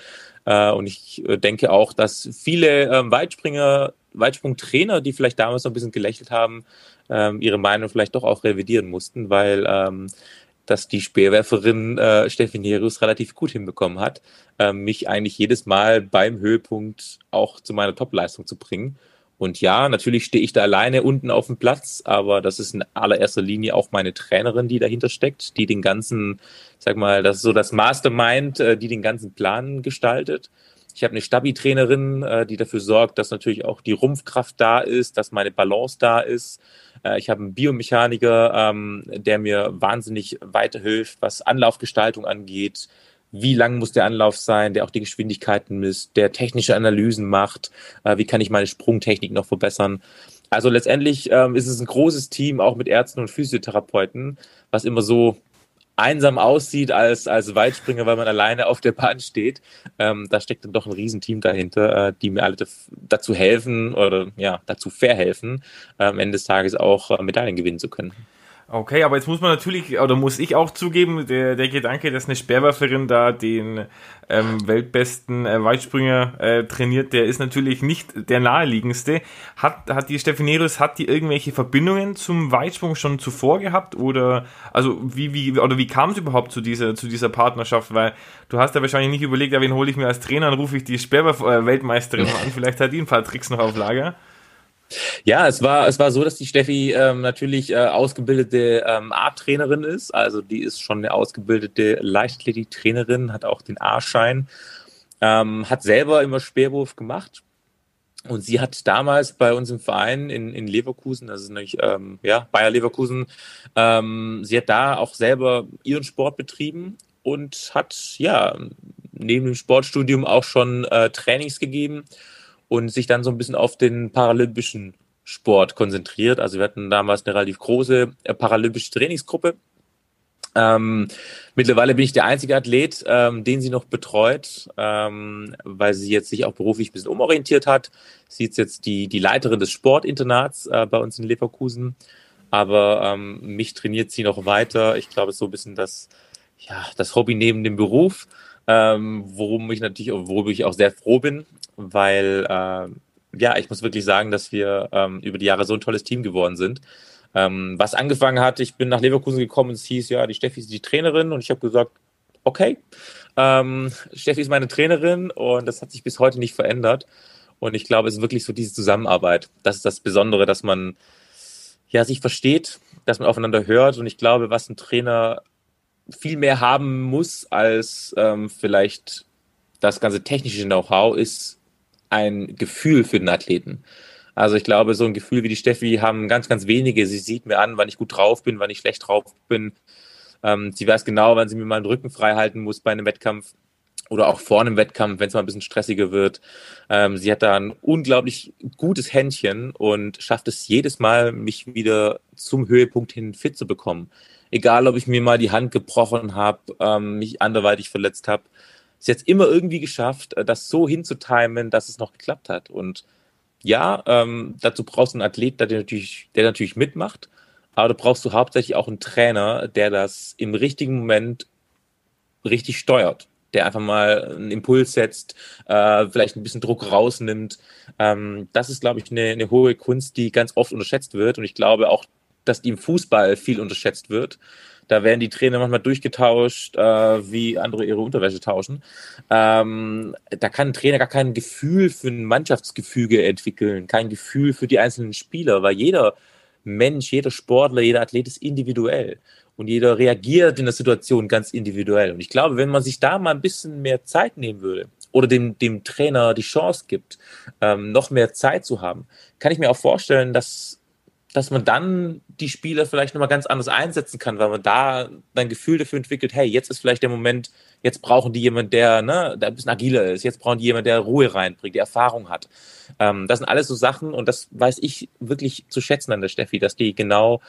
Äh, und ich äh, denke auch, dass viele ähm, Weitspringer, Weitsprungtrainer, die vielleicht damals noch ein bisschen gelächelt haben, ähm, ihre Meinung vielleicht doch auch revidieren mussten, weil ähm, dass die Speerwerferin äh, Steffi Nerius relativ gut hinbekommen hat, äh, mich eigentlich jedes Mal beim Höhepunkt auch zu meiner Topleistung zu bringen. Und ja, natürlich stehe ich da alleine unten auf dem Platz, aber das ist in allererster Linie auch meine Trainerin, die dahinter steckt, die den ganzen, sag mal, das ist so das Mastermind, äh, die den ganzen Plan gestaltet. Ich habe eine Stabi-Trainerin, äh, die dafür sorgt, dass natürlich auch die Rumpfkraft da ist, dass meine Balance da ist. Äh, ich habe einen Biomechaniker, ähm, der mir wahnsinnig weiterhilft, was Anlaufgestaltung angeht. Wie lang muss der Anlauf sein, der auch die Geschwindigkeiten misst, der technische Analysen macht. Äh, wie kann ich meine Sprungtechnik noch verbessern? Also letztendlich ähm, ist es ein großes Team, auch mit Ärzten und Physiotherapeuten, was immer so einsam aussieht als, als Weitspringer, weil man alleine auf der Bahn steht. Ähm, da steckt dann doch ein Riesenteam dahinter, äh, die mir alle dazu helfen oder ja, dazu verhelfen, äh, am Ende des Tages auch äh, Medaillen gewinnen zu können. Okay, aber jetzt muss man natürlich, oder muss ich auch zugeben, der, der Gedanke, dass eine Sperrwerferin da den ähm, weltbesten äh, Weitspringer äh, trainiert, der ist natürlich nicht der naheliegendste. Hat, hat die Stefanerius, hat die irgendwelche Verbindungen zum Weitsprung schon zuvor gehabt? Oder also wie, wie, oder wie kam es überhaupt zu dieser, zu dieser Partnerschaft? Weil du hast ja wahrscheinlich nicht überlegt, ja, wen hole ich mir als Trainer, dann rufe ich die Sperrwerf-Weltmeisterin an, vielleicht hat die ein paar Tricks noch auf Lager. Ja, es war, es war so, dass die Steffi ähm, natürlich äh, ausgebildete ähm, A-Trainerin ist. Also die ist schon eine ausgebildete Leichtathletik-Trainerin, hat auch den A-Schein, ähm, hat selber immer Speerwurf gemacht. Und sie hat damals bei uns im Verein in, in Leverkusen, das ist nämlich ähm, ja, Bayer Leverkusen, ähm, sie hat da auch selber ihren Sport betrieben und hat ja neben dem Sportstudium auch schon äh, Trainings gegeben und sich dann so ein bisschen auf den paralympischen Sport konzentriert. Also wir hatten damals eine relativ große äh, paralympische Trainingsgruppe. Ähm, mittlerweile bin ich der einzige Athlet, ähm, den sie noch betreut, ähm, weil sie jetzt sich auch beruflich ein bisschen umorientiert hat. Sie ist jetzt die, die Leiterin des Sportinternats äh, bei uns in Leverkusen. Aber ähm, mich trainiert sie noch weiter. Ich glaube, es ist so ein bisschen das, ja, das Hobby neben dem Beruf, ähm, worum ich natürlich, worüber ich auch sehr froh bin, weil äh, ja, ich muss wirklich sagen, dass wir ähm, über die Jahre so ein tolles Team geworden sind. Ähm, was angefangen hat, ich bin nach Leverkusen gekommen und es hieß, ja, die Steffi ist die Trainerin und ich habe gesagt, okay, ähm, Steffi ist meine Trainerin und das hat sich bis heute nicht verändert. Und ich glaube, es ist wirklich so diese Zusammenarbeit. Das ist das Besondere, dass man ja sich versteht, dass man aufeinander hört. Und ich glaube, was ein Trainer viel mehr haben muss als ähm, vielleicht das ganze technische Know-how, ist ein Gefühl für den Athleten. Also ich glaube, so ein Gefühl wie die Steffi haben ganz, ganz wenige. Sie sieht mir an, wann ich gut drauf bin, wann ich schlecht drauf bin. Ähm, sie weiß genau, wann sie mir mal den Rücken frei halten muss bei einem Wettkampf oder auch vor einem Wettkampf, wenn es mal ein bisschen stressiger wird. Ähm, sie hat da ein unglaublich gutes Händchen und schafft es jedes Mal, mich wieder zum Höhepunkt hin fit zu bekommen. Egal, ob ich mir mal die Hand gebrochen habe, ähm, mich anderweitig verletzt habe es jetzt immer irgendwie geschafft, äh, das so hinzutimen, dass es noch geklappt hat. Und ja, ähm, dazu brauchst du einen Athlet, der natürlich, der natürlich mitmacht, aber da brauchst du hauptsächlich auch einen Trainer, der das im richtigen Moment richtig steuert, der einfach mal einen Impuls setzt, äh, vielleicht ein bisschen Druck rausnimmt. Ähm, das ist, glaube ich, eine, eine hohe Kunst, die ganz oft unterschätzt wird. Und ich glaube auch, dass im Fußball viel unterschätzt wird. Da werden die Trainer manchmal durchgetauscht, äh, wie andere ihre Unterwäsche tauschen. Ähm, da kann ein Trainer gar kein Gefühl für ein Mannschaftsgefüge entwickeln, kein Gefühl für die einzelnen Spieler, weil jeder Mensch, jeder Sportler, jeder Athlet ist individuell und jeder reagiert in der Situation ganz individuell. Und ich glaube, wenn man sich da mal ein bisschen mehr Zeit nehmen würde oder dem, dem Trainer die Chance gibt, ähm, noch mehr Zeit zu haben, kann ich mir auch vorstellen, dass dass man dann die Spieler vielleicht nochmal ganz anders einsetzen kann, weil man da ein Gefühl dafür entwickelt, hey, jetzt ist vielleicht der Moment, jetzt brauchen die jemanden, der, ne, der ein bisschen agiler ist, jetzt brauchen die jemanden, der Ruhe reinbringt, der Erfahrung hat. Ähm, das sind alles so Sachen und das weiß ich wirklich zu schätzen an der Steffi, dass die genau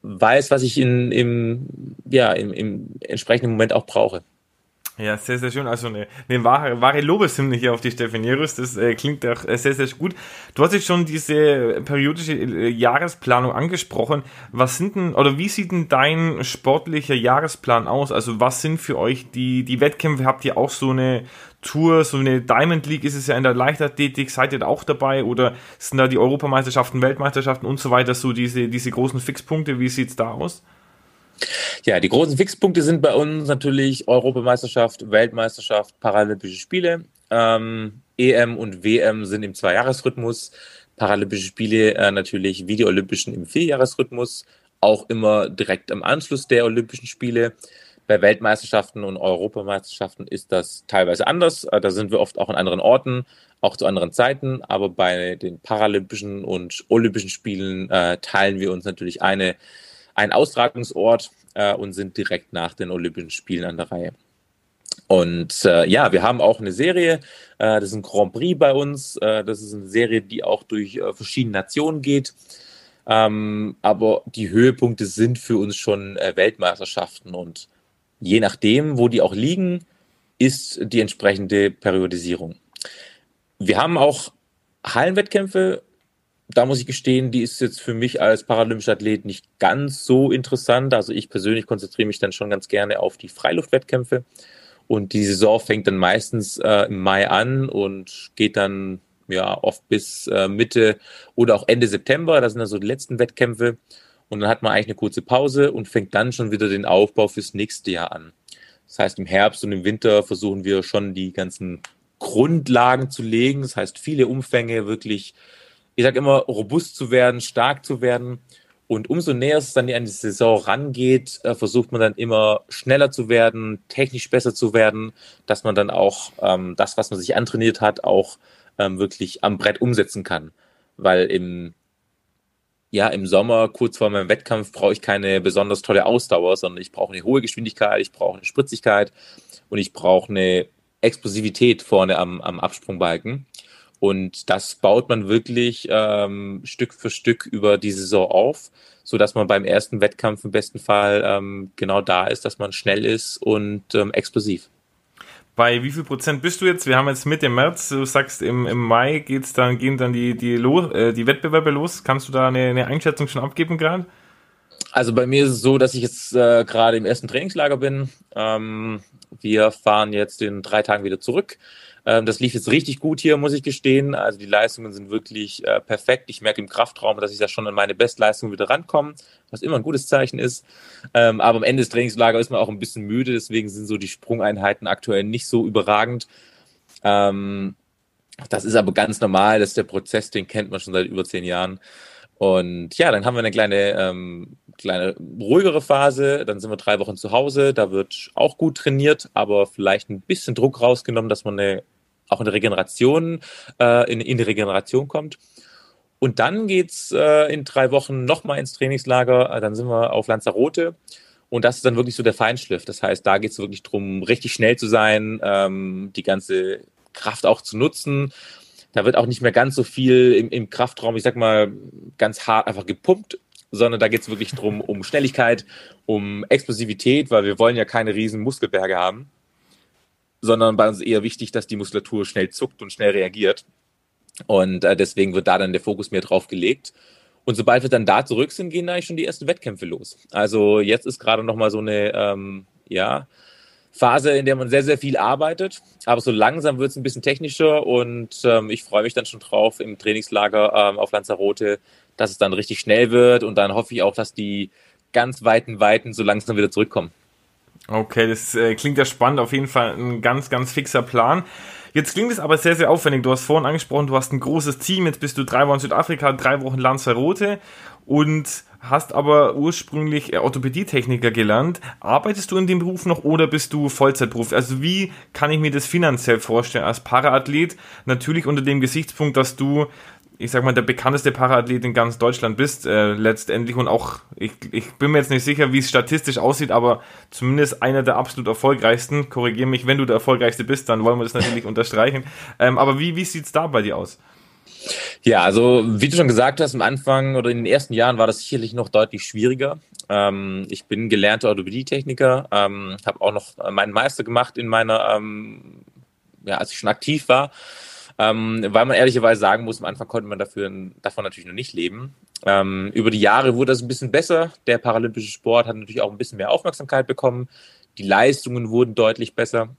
weiß, was ich in, im, ja, im, im entsprechenden Moment auch brauche. Ja, sehr, sehr schön. Also eine, eine wahre, wahre Lobeshymne hier auf die Stephanieros. Das äh, klingt auch äh, sehr, sehr gut. Du hast jetzt schon diese periodische äh, Jahresplanung angesprochen. Was sind denn, oder wie sieht denn dein sportlicher Jahresplan aus? Also was sind für euch die, die Wettkämpfe? Habt ihr auch so eine Tour, so eine Diamond League ist es ja in der Leichtathletik. Seid ihr da auch dabei? Oder sind da die Europameisterschaften, Weltmeisterschaften und so weiter so diese, diese großen Fixpunkte? Wie sieht's da aus? Ja, die großen Fixpunkte sind bei uns natürlich Europameisterschaft, Weltmeisterschaft, Paralympische Spiele. Ähm, EM und WM sind im Zweijahresrhythmus. Paralympische Spiele äh, natürlich wie die Olympischen im Vierjahresrhythmus, auch immer direkt am Anschluss der Olympischen Spiele. Bei Weltmeisterschaften und Europameisterschaften ist das teilweise anders. Äh, da sind wir oft auch an anderen Orten, auch zu anderen Zeiten. Aber bei den Paralympischen und Olympischen Spielen äh, teilen wir uns natürlich eine ein Austragungsort äh, und sind direkt nach den Olympischen Spielen an der Reihe. Und äh, ja, wir haben auch eine Serie, äh, das ist ein Grand Prix bei uns. Äh, das ist eine Serie, die auch durch äh, verschiedene Nationen geht. Ähm, aber die Höhepunkte sind für uns schon äh, Weltmeisterschaften und je nachdem, wo die auch liegen, ist die entsprechende Periodisierung. Wir haben auch Hallenwettkämpfe da muss ich gestehen, die ist jetzt für mich als paralympischer Athlet nicht ganz so interessant. Also ich persönlich konzentriere mich dann schon ganz gerne auf die Freiluftwettkämpfe. Und die Saison fängt dann meistens äh, im Mai an und geht dann ja oft bis äh, Mitte oder auch Ende September. Das sind dann so die letzten Wettkämpfe. Und dann hat man eigentlich eine kurze Pause und fängt dann schon wieder den Aufbau fürs nächste Jahr an. Das heißt, im Herbst und im Winter versuchen wir schon die ganzen Grundlagen zu legen. Das heißt, viele Umfänge wirklich ich sage immer, robust zu werden, stark zu werden. Und umso näher es dann an die Saison rangeht, äh, versucht man dann immer schneller zu werden, technisch besser zu werden, dass man dann auch ähm, das, was man sich antrainiert hat, auch ähm, wirklich am Brett umsetzen kann. Weil im, ja, im Sommer, kurz vor meinem Wettkampf, brauche ich keine besonders tolle Ausdauer, sondern ich brauche eine hohe Geschwindigkeit, ich brauche eine Spritzigkeit und ich brauche eine Explosivität vorne am, am Absprungbalken. Und das baut man wirklich ähm, Stück für Stück über die Saison auf, so dass man beim ersten Wettkampf im besten Fall ähm, genau da ist, dass man schnell ist und ähm, explosiv. Bei wie viel Prozent bist du jetzt? Wir haben jetzt Mitte März, du sagst, im, im Mai geht's dann, gehen dann die, die, los, äh, die Wettbewerbe los. Kannst du da eine, eine Einschätzung schon abgeben gerade? Also bei mir ist es so, dass ich jetzt äh, gerade im ersten Trainingslager bin. Ähm, wir fahren jetzt in drei Tagen wieder zurück. Ähm, das lief jetzt richtig gut hier, muss ich gestehen. Also die Leistungen sind wirklich äh, perfekt. Ich merke im Kraftraum, dass ich da schon an meine Bestleistung wieder rankomme, was immer ein gutes Zeichen ist. Ähm, aber am Ende des Trainingslagers ist man auch ein bisschen müde, deswegen sind so die Sprungeinheiten aktuell nicht so überragend. Ähm, das ist aber ganz normal, das ist der Prozess, den kennt man schon seit über zehn Jahren. Und ja, dann haben wir eine kleine, ähm, kleine ruhigere Phase. Dann sind wir drei Wochen zu Hause. Da wird auch gut trainiert, aber vielleicht ein bisschen Druck rausgenommen, dass man eine auch in der Regeneration, äh, in, in die Regeneration kommt. Und dann geht's äh, in drei Wochen nochmal ins Trainingslager. Äh, dann sind wir auf Lanzarote. Und das ist dann wirklich so der Feinschliff. Das heißt, da geht es wirklich darum, richtig schnell zu sein, ähm, die ganze Kraft auch zu nutzen. Da wird auch nicht mehr ganz so viel im, im Kraftraum, ich sag mal, ganz hart einfach gepumpt, sondern da geht es wirklich darum, um Schnelligkeit, um Explosivität, weil wir wollen ja keine riesen Muskelberge haben sondern bei uns eher wichtig, dass die Muskulatur schnell zuckt und schnell reagiert. Und äh, deswegen wird da dann der Fokus mehr drauf gelegt. Und sobald wir dann da zurück sind, gehen eigentlich schon die ersten Wettkämpfe los. Also jetzt ist gerade noch mal so eine ähm, ja, Phase, in der man sehr, sehr viel arbeitet. Aber so langsam wird es ein bisschen technischer und ähm, ich freue mich dann schon drauf im Trainingslager ähm, auf Lanzarote, dass es dann richtig schnell wird und dann hoffe ich auch, dass die ganz weiten Weiten so langsam wieder zurückkommen. Okay, das äh, klingt ja spannend, auf jeden Fall ein ganz, ganz fixer Plan. Jetzt klingt es aber sehr, sehr aufwendig. Du hast vorhin angesprochen, du hast ein großes Team, jetzt bist du drei Wochen Südafrika, drei Wochen Lanzarote und hast aber ursprünglich äh, Orthopädietechniker gelernt. Arbeitest du in dem Beruf noch oder bist du Vollzeitberuf? Also wie kann ich mir das finanziell vorstellen als Paraathlet? Natürlich unter dem Gesichtspunkt, dass du ich sag mal, der bekannteste Paraathlet in ganz Deutschland bist, äh, letztendlich. Und auch, ich, ich bin mir jetzt nicht sicher, wie es statistisch aussieht, aber zumindest einer der absolut erfolgreichsten. Korrigiere mich, wenn du der erfolgreichste bist, dann wollen wir das natürlich unterstreichen. Ähm, aber wie, wie sieht's da bei dir aus? Ja, also wie du schon gesagt hast, am Anfang oder in den ersten Jahren war das sicherlich noch deutlich schwieriger. Ähm, ich bin gelernter Orthopädietechniker, ähm, habe auch noch meinen Meister gemacht in meiner, ähm, ja, als ich schon aktiv war. Ähm, weil man ehrlicherweise sagen muss, am Anfang konnte man dafür, davon natürlich noch nicht leben. Ähm, über die Jahre wurde das ein bisschen besser. Der paralympische Sport hat natürlich auch ein bisschen mehr Aufmerksamkeit bekommen. Die Leistungen wurden deutlich besser.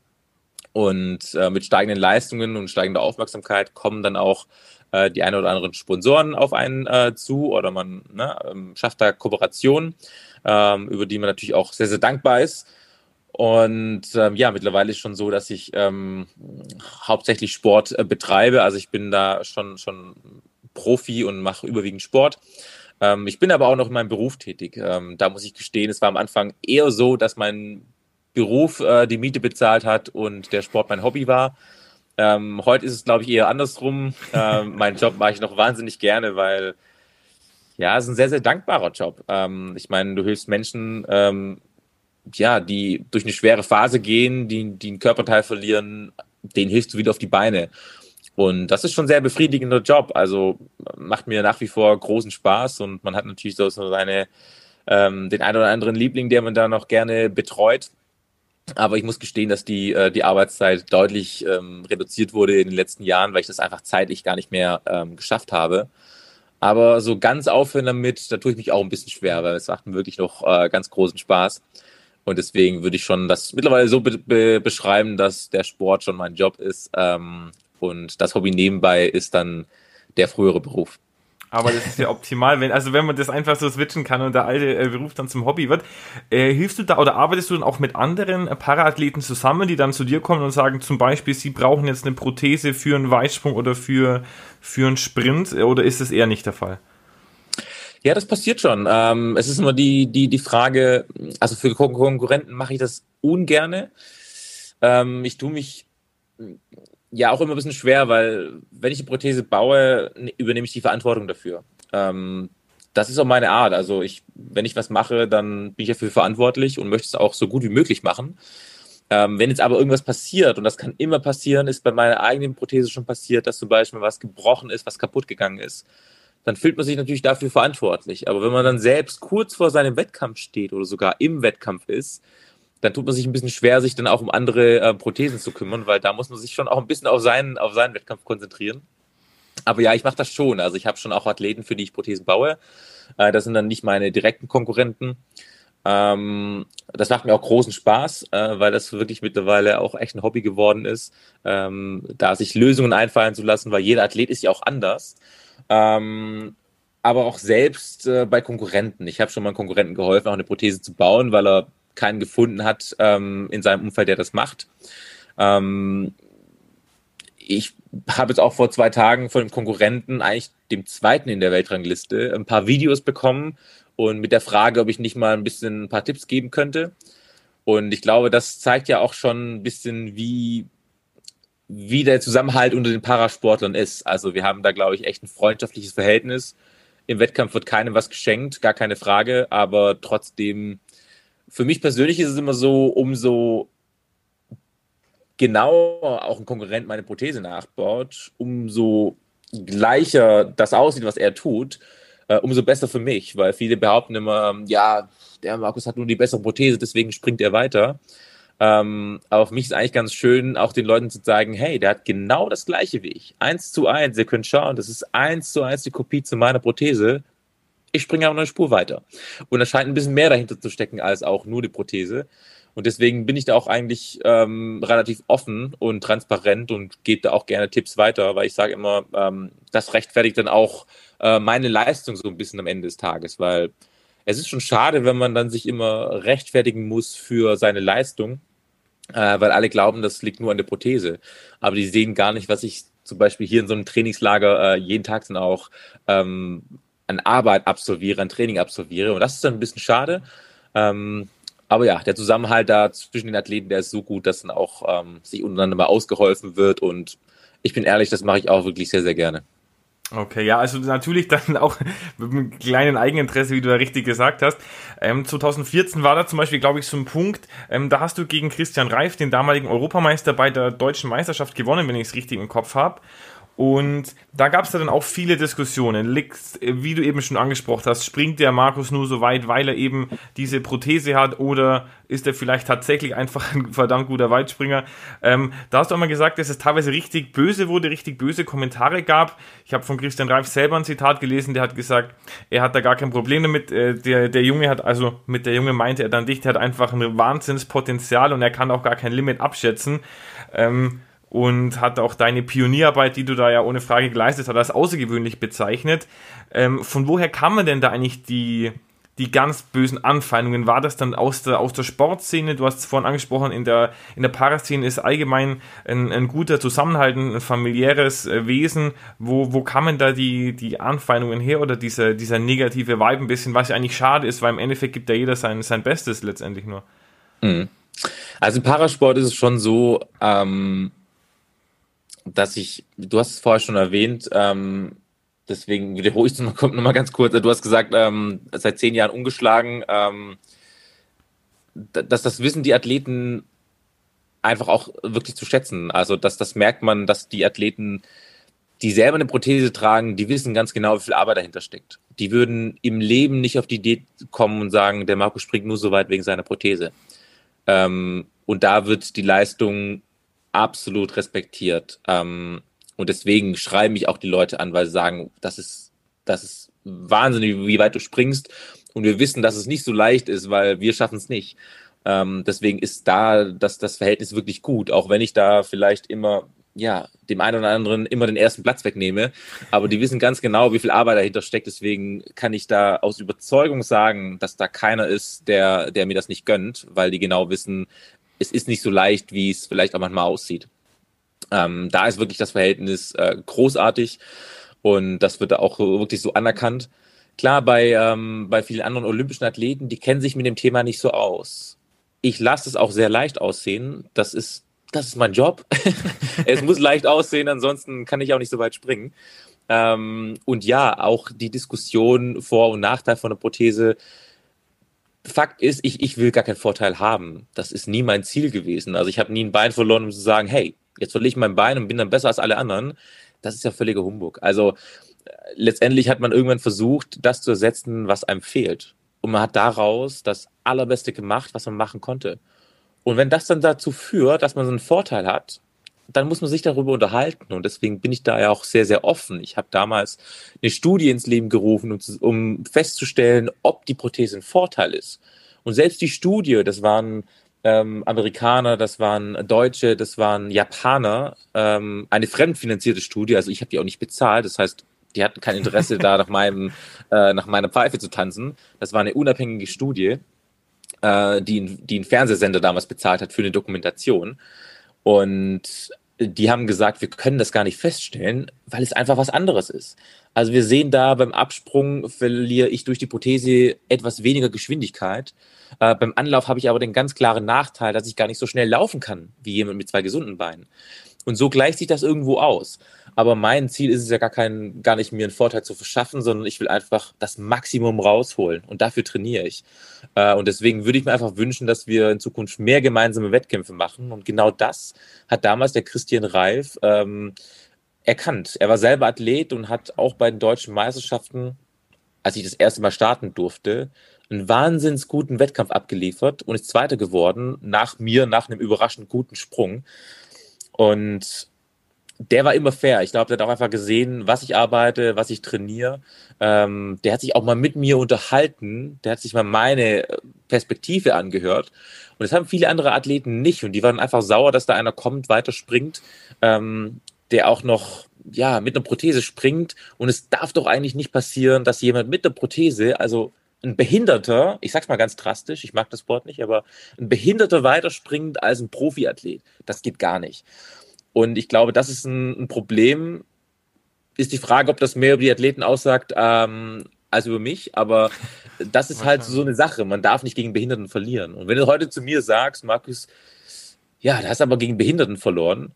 Und äh, mit steigenden Leistungen und steigender Aufmerksamkeit kommen dann auch äh, die ein oder anderen Sponsoren auf einen äh, zu oder man ne, ähm, schafft da Kooperationen, ähm, über die man natürlich auch sehr, sehr dankbar ist. Und ähm, ja, mittlerweile ist schon so, dass ich ähm, hauptsächlich Sport äh, betreibe. Also ich bin da schon, schon Profi und mache überwiegend Sport. Ähm, ich bin aber auch noch in meinem Beruf tätig. Ähm, da muss ich gestehen, es war am Anfang eher so, dass mein Beruf äh, die Miete bezahlt hat und der Sport mein Hobby war. Ähm, heute ist es, glaube ich, eher andersrum. Ähm, meinen Job mache ich noch wahnsinnig gerne, weil ja, es ist ein sehr, sehr dankbarer Job. Ähm, ich meine, du hilfst Menschen, ähm, ja, die durch eine schwere Phase gehen, die, die einen Körperteil verlieren, denen hilfst du wieder auf die Beine. Und das ist schon ein sehr befriedigender Job. Also macht mir nach wie vor großen Spaß und man hat natürlich so seine, ähm, den einen oder anderen Liebling, der man da noch gerne betreut. Aber ich muss gestehen, dass die, äh, die Arbeitszeit deutlich ähm, reduziert wurde in den letzten Jahren, weil ich das einfach zeitlich gar nicht mehr ähm, geschafft habe. Aber so ganz aufhören damit, da tue ich mich auch ein bisschen schwer, weil es macht mir wirklich noch äh, ganz großen Spaß. Und deswegen würde ich schon das mittlerweile so be be beschreiben, dass der Sport schon mein Job ist ähm, und das Hobby nebenbei ist dann der frühere Beruf. Aber das ist ja optimal, wenn, also wenn man das einfach so switchen kann und der alte äh, Beruf dann zum Hobby wird. Äh, hilfst du da oder arbeitest du dann auch mit anderen äh, Paraathleten zusammen, die dann zu dir kommen und sagen zum Beispiel, sie brauchen jetzt eine Prothese für einen Weitsprung oder für, für einen Sprint oder ist das eher nicht der Fall? Ja, das passiert schon. Ähm, es ist immer die, die, die Frage, also für Konkurrenten mache ich das ungerne. Ähm, ich tue mich ja auch immer ein bisschen schwer, weil wenn ich eine Prothese baue, ne, übernehme ich die Verantwortung dafür. Ähm, das ist auch meine Art. Also ich, wenn ich was mache, dann bin ich dafür verantwortlich und möchte es auch so gut wie möglich machen. Ähm, wenn jetzt aber irgendwas passiert, und das kann immer passieren, ist bei meiner eigenen Prothese schon passiert, dass zum Beispiel was gebrochen ist, was kaputt gegangen ist, dann fühlt man sich natürlich dafür verantwortlich. Aber wenn man dann selbst kurz vor seinem Wettkampf steht oder sogar im Wettkampf ist, dann tut man sich ein bisschen schwer, sich dann auch um andere äh, Prothesen zu kümmern, weil da muss man sich schon auch ein bisschen auf seinen, auf seinen Wettkampf konzentrieren. Aber ja, ich mache das schon. Also ich habe schon auch Athleten, für die ich Prothesen baue. Äh, das sind dann nicht meine direkten Konkurrenten. Ähm, das macht mir auch großen Spaß, äh, weil das wirklich mittlerweile auch echt ein Hobby geworden ist, ähm, da sich Lösungen einfallen zu lassen, weil jeder Athlet ist ja auch anders. Ähm, aber auch selbst äh, bei Konkurrenten. Ich habe schon mal Konkurrenten geholfen, auch eine Prothese zu bauen, weil er keinen gefunden hat ähm, in seinem Umfeld, der das macht. Ähm, ich habe jetzt auch vor zwei Tagen von dem Konkurrenten, eigentlich dem zweiten in der Weltrangliste, ein paar Videos bekommen und mit der Frage, ob ich nicht mal ein bisschen ein paar Tipps geben könnte. Und ich glaube, das zeigt ja auch schon ein bisschen, wie, wie der Zusammenhalt unter den Parasportlern ist. Also wir haben da, glaube ich, echt ein freundschaftliches Verhältnis. Im Wettkampf wird keinem was geschenkt, gar keine Frage, aber trotzdem für mich persönlich ist es immer so, umso genauer auch ein Konkurrent meine Prothese nachbaut, umso gleicher das aussieht, was er tut, äh, umso besser für mich, weil viele behaupten immer, ja, der Markus hat nur die bessere Prothese, deswegen springt er weiter. Ähm, aber für mich ist eigentlich ganz schön, auch den Leuten zu sagen, hey, der hat genau das gleiche wie ich. Eins zu eins, ihr könnt schauen, das ist eins zu eins die Kopie zu meiner Prothese ich springe auch eine Spur weiter. Und da scheint ein bisschen mehr dahinter zu stecken als auch nur die Prothese. Und deswegen bin ich da auch eigentlich ähm, relativ offen und transparent und gebe da auch gerne Tipps weiter, weil ich sage immer, ähm, das rechtfertigt dann auch äh, meine Leistung so ein bisschen am Ende des Tages, weil es ist schon schade, wenn man dann sich immer rechtfertigen muss für seine Leistung, äh, weil alle glauben, das liegt nur an der Prothese. Aber die sehen gar nicht, was ich zum Beispiel hier in so einem Trainingslager äh, jeden Tag dann auch ähm, an Arbeit absolviere, ein Training absolviere. Und das ist dann ein bisschen schade. Ähm, aber ja, der Zusammenhalt da zwischen den Athleten, der ist so gut, dass dann auch ähm, sich untereinander mal ausgeholfen wird. Und ich bin ehrlich, das mache ich auch wirklich sehr, sehr gerne. Okay, ja, also natürlich dann auch mit einem kleinen Eigeninteresse, wie du ja richtig gesagt hast. Ähm, 2014 war da zum Beispiel, glaube ich, so ein Punkt, ähm, da hast du gegen Christian Reif, den damaligen Europameister, bei der deutschen Meisterschaft gewonnen, wenn ich es richtig im Kopf habe. Und da gab es dann auch viele Diskussionen. Wie du eben schon angesprochen hast, springt der Markus nur so weit, weil er eben diese Prothese hat oder ist er vielleicht tatsächlich einfach ein verdammt guter Weitspringer? Ähm, da hast du auch mal gesagt, dass es teilweise richtig böse wurde, richtig böse Kommentare gab. Ich habe von Christian Reif selber ein Zitat gelesen, der hat gesagt, er hat da gar kein Problem damit. Äh, der, der Junge hat, also mit der Junge meinte er dann dich, der hat einfach ein Wahnsinnspotenzial und er kann auch gar kein Limit abschätzen. Ähm, und hat auch deine Pionierarbeit, die du da ja ohne Frage geleistet hast, als außergewöhnlich bezeichnet. Ähm, von woher kamen denn da eigentlich die, die ganz bösen Anfeindungen? War das dann aus der, aus der Sportszene? Du hast es vorhin angesprochen, in der, in der Paraszene ist allgemein ein, ein guter Zusammenhalt, ein familiäres äh, Wesen. Wo, wo kamen da die, die Anfeindungen her oder dieser, dieser negative Vibe ein bisschen, was ja eigentlich schade ist, weil im Endeffekt gibt ja jeder sein, sein Bestes letztendlich nur. Mhm. Also im Parasport ist es schon so, ähm, dass ich, du hast es vorher schon erwähnt, ähm, deswegen wiederhole ich es nochmal, kommt nochmal ganz kurz. Du hast gesagt, ähm, seit zehn Jahren ungeschlagen, ähm, dass das wissen die Athleten einfach auch wirklich zu schätzen. Also, dass das merkt man, dass die Athleten, die selber eine Prothese tragen, die wissen ganz genau, wie viel Arbeit dahinter steckt. Die würden im Leben nicht auf die Idee kommen und sagen, der Marco springt nur so weit wegen seiner Prothese. Ähm, und da wird die Leistung absolut respektiert. Ähm, und deswegen schreiben mich auch die Leute an, weil sie sagen, das ist, das ist wahnsinnig, wie weit du springst. Und wir wissen, dass es nicht so leicht ist, weil wir schaffen es nicht. Ähm, deswegen ist da das, das Verhältnis wirklich gut, auch wenn ich da vielleicht immer ja, dem einen oder anderen immer den ersten Platz wegnehme. Aber die wissen ganz genau, wie viel Arbeit dahinter steckt. Deswegen kann ich da aus Überzeugung sagen, dass da keiner ist, der, der mir das nicht gönnt, weil die genau wissen, es ist nicht so leicht, wie es vielleicht auch manchmal aussieht. Ähm, da ist wirklich das Verhältnis äh, großartig und das wird auch wirklich so anerkannt. Klar, bei, ähm, bei vielen anderen olympischen Athleten, die kennen sich mit dem Thema nicht so aus. Ich lasse es auch sehr leicht aussehen. Das ist das ist mein Job. es muss leicht aussehen, ansonsten kann ich auch nicht so weit springen. Ähm, und ja, auch die Diskussion Vor- und Nachteil von der Prothese. Fakt ist, ich, ich will gar keinen Vorteil haben. Das ist nie mein Ziel gewesen. Also ich habe nie ein Bein verloren, um zu sagen, hey, jetzt verliere ich mein Bein und bin dann besser als alle anderen. Das ist ja völliger Humbug. Also äh, letztendlich hat man irgendwann versucht, das zu ersetzen, was einem fehlt. Und man hat daraus das Allerbeste gemacht, was man machen konnte. Und wenn das dann dazu führt, dass man so einen Vorteil hat, dann muss man sich darüber unterhalten. Und deswegen bin ich da ja auch sehr, sehr offen. Ich habe damals eine Studie ins Leben gerufen, um, um festzustellen, ob die Prothese ein Vorteil ist. Und selbst die Studie, das waren ähm, Amerikaner, das waren Deutsche, das waren Japaner, ähm, eine fremdfinanzierte Studie, also ich habe die auch nicht bezahlt, das heißt, die hatten kein Interesse da nach meinem, äh, nach meiner Pfeife zu tanzen. Das war eine unabhängige Studie äh, die, die ein Fernsehsender damals bezahlt hat für eine Dokumentation. Und die haben gesagt, wir können das gar nicht feststellen, weil es einfach was anderes ist. Also wir sehen da beim Absprung verliere ich durch die Prothese etwas weniger Geschwindigkeit. Äh, beim Anlauf habe ich aber den ganz klaren Nachteil, dass ich gar nicht so schnell laufen kann wie jemand mit zwei gesunden Beinen. Und so gleicht sich das irgendwo aus. Aber mein Ziel ist es ja gar, kein, gar nicht, mir einen Vorteil zu verschaffen, sondern ich will einfach das Maximum rausholen. Und dafür trainiere ich. Äh, und deswegen würde ich mir einfach wünschen, dass wir in Zukunft mehr gemeinsame Wettkämpfe machen. Und genau das hat damals der Christian Reif ähm, erkannt. Er war selber Athlet und hat auch bei den deutschen Meisterschaften, als ich das erste Mal starten durfte, einen wahnsinns guten Wettkampf abgeliefert und ist Zweiter geworden, nach mir, nach einem überraschend guten Sprung. Und der war immer fair. Ich glaube, der hat auch einfach gesehen, was ich arbeite, was ich trainiere. Ähm, der hat sich auch mal mit mir unterhalten. Der hat sich mal meine Perspektive angehört. Und das haben viele andere Athleten nicht. Und die waren einfach sauer, dass da einer kommt, weiter springt, ähm, der auch noch ja mit einer Prothese springt. Und es darf doch eigentlich nicht passieren, dass jemand mit einer Prothese, also ein Behinderter, ich sag's mal ganz drastisch, ich mag das Wort nicht, aber ein Behinderter weiterspringt als ein Profiathlet. Das geht gar nicht. Und ich glaube, das ist ein, ein Problem. Ist die Frage, ob das mehr über die Athleten aussagt ähm, als über mich, aber das ist halt so eine Sache. Man darf nicht gegen Behinderten verlieren. Und wenn du heute zu mir sagst, Markus, ja, du hast aber gegen Behinderten verloren,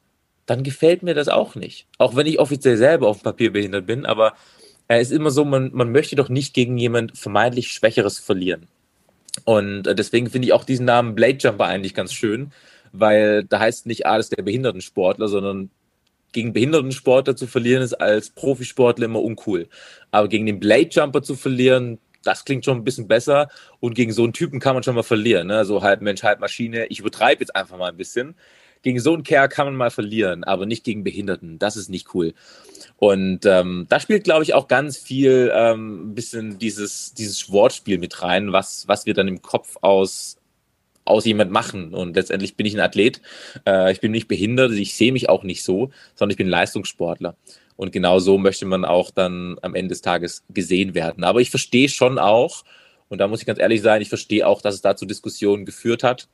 dann gefällt mir das auch nicht. Auch wenn ich offiziell selber auf dem Papier behindert bin, aber es ist immer so, man, man möchte doch nicht gegen jemand vermeintlich Schwächeres verlieren. Und äh, deswegen finde ich auch diesen Namen Blade Jumper eigentlich ganz schön, weil da heißt nicht, ah, der Behindertensportler, sondern gegen Behindertensportler zu verlieren ist als Profisportler immer uncool. Aber gegen den Blade Jumper zu verlieren, das klingt schon ein bisschen besser. Und gegen so einen Typen kann man schon mal verlieren. Ne? So halb Mensch, halb Maschine. Ich übertreibe jetzt einfach mal ein bisschen. Gegen so einen Kerl kann man mal verlieren, aber nicht gegen Behinderten. Das ist nicht cool. Und ähm, da spielt, glaube ich, auch ganz viel ähm, ein bisschen dieses, dieses Wortspiel mit rein, was, was wir dann im Kopf aus, aus jemand machen. Und letztendlich bin ich ein Athlet. Äh, ich bin nicht behindert, ich sehe mich auch nicht so, sondern ich bin Leistungssportler. Und genau so möchte man auch dann am Ende des Tages gesehen werden. Aber ich verstehe schon auch, und da muss ich ganz ehrlich sein, ich verstehe auch, dass es dazu Diskussionen geführt hat.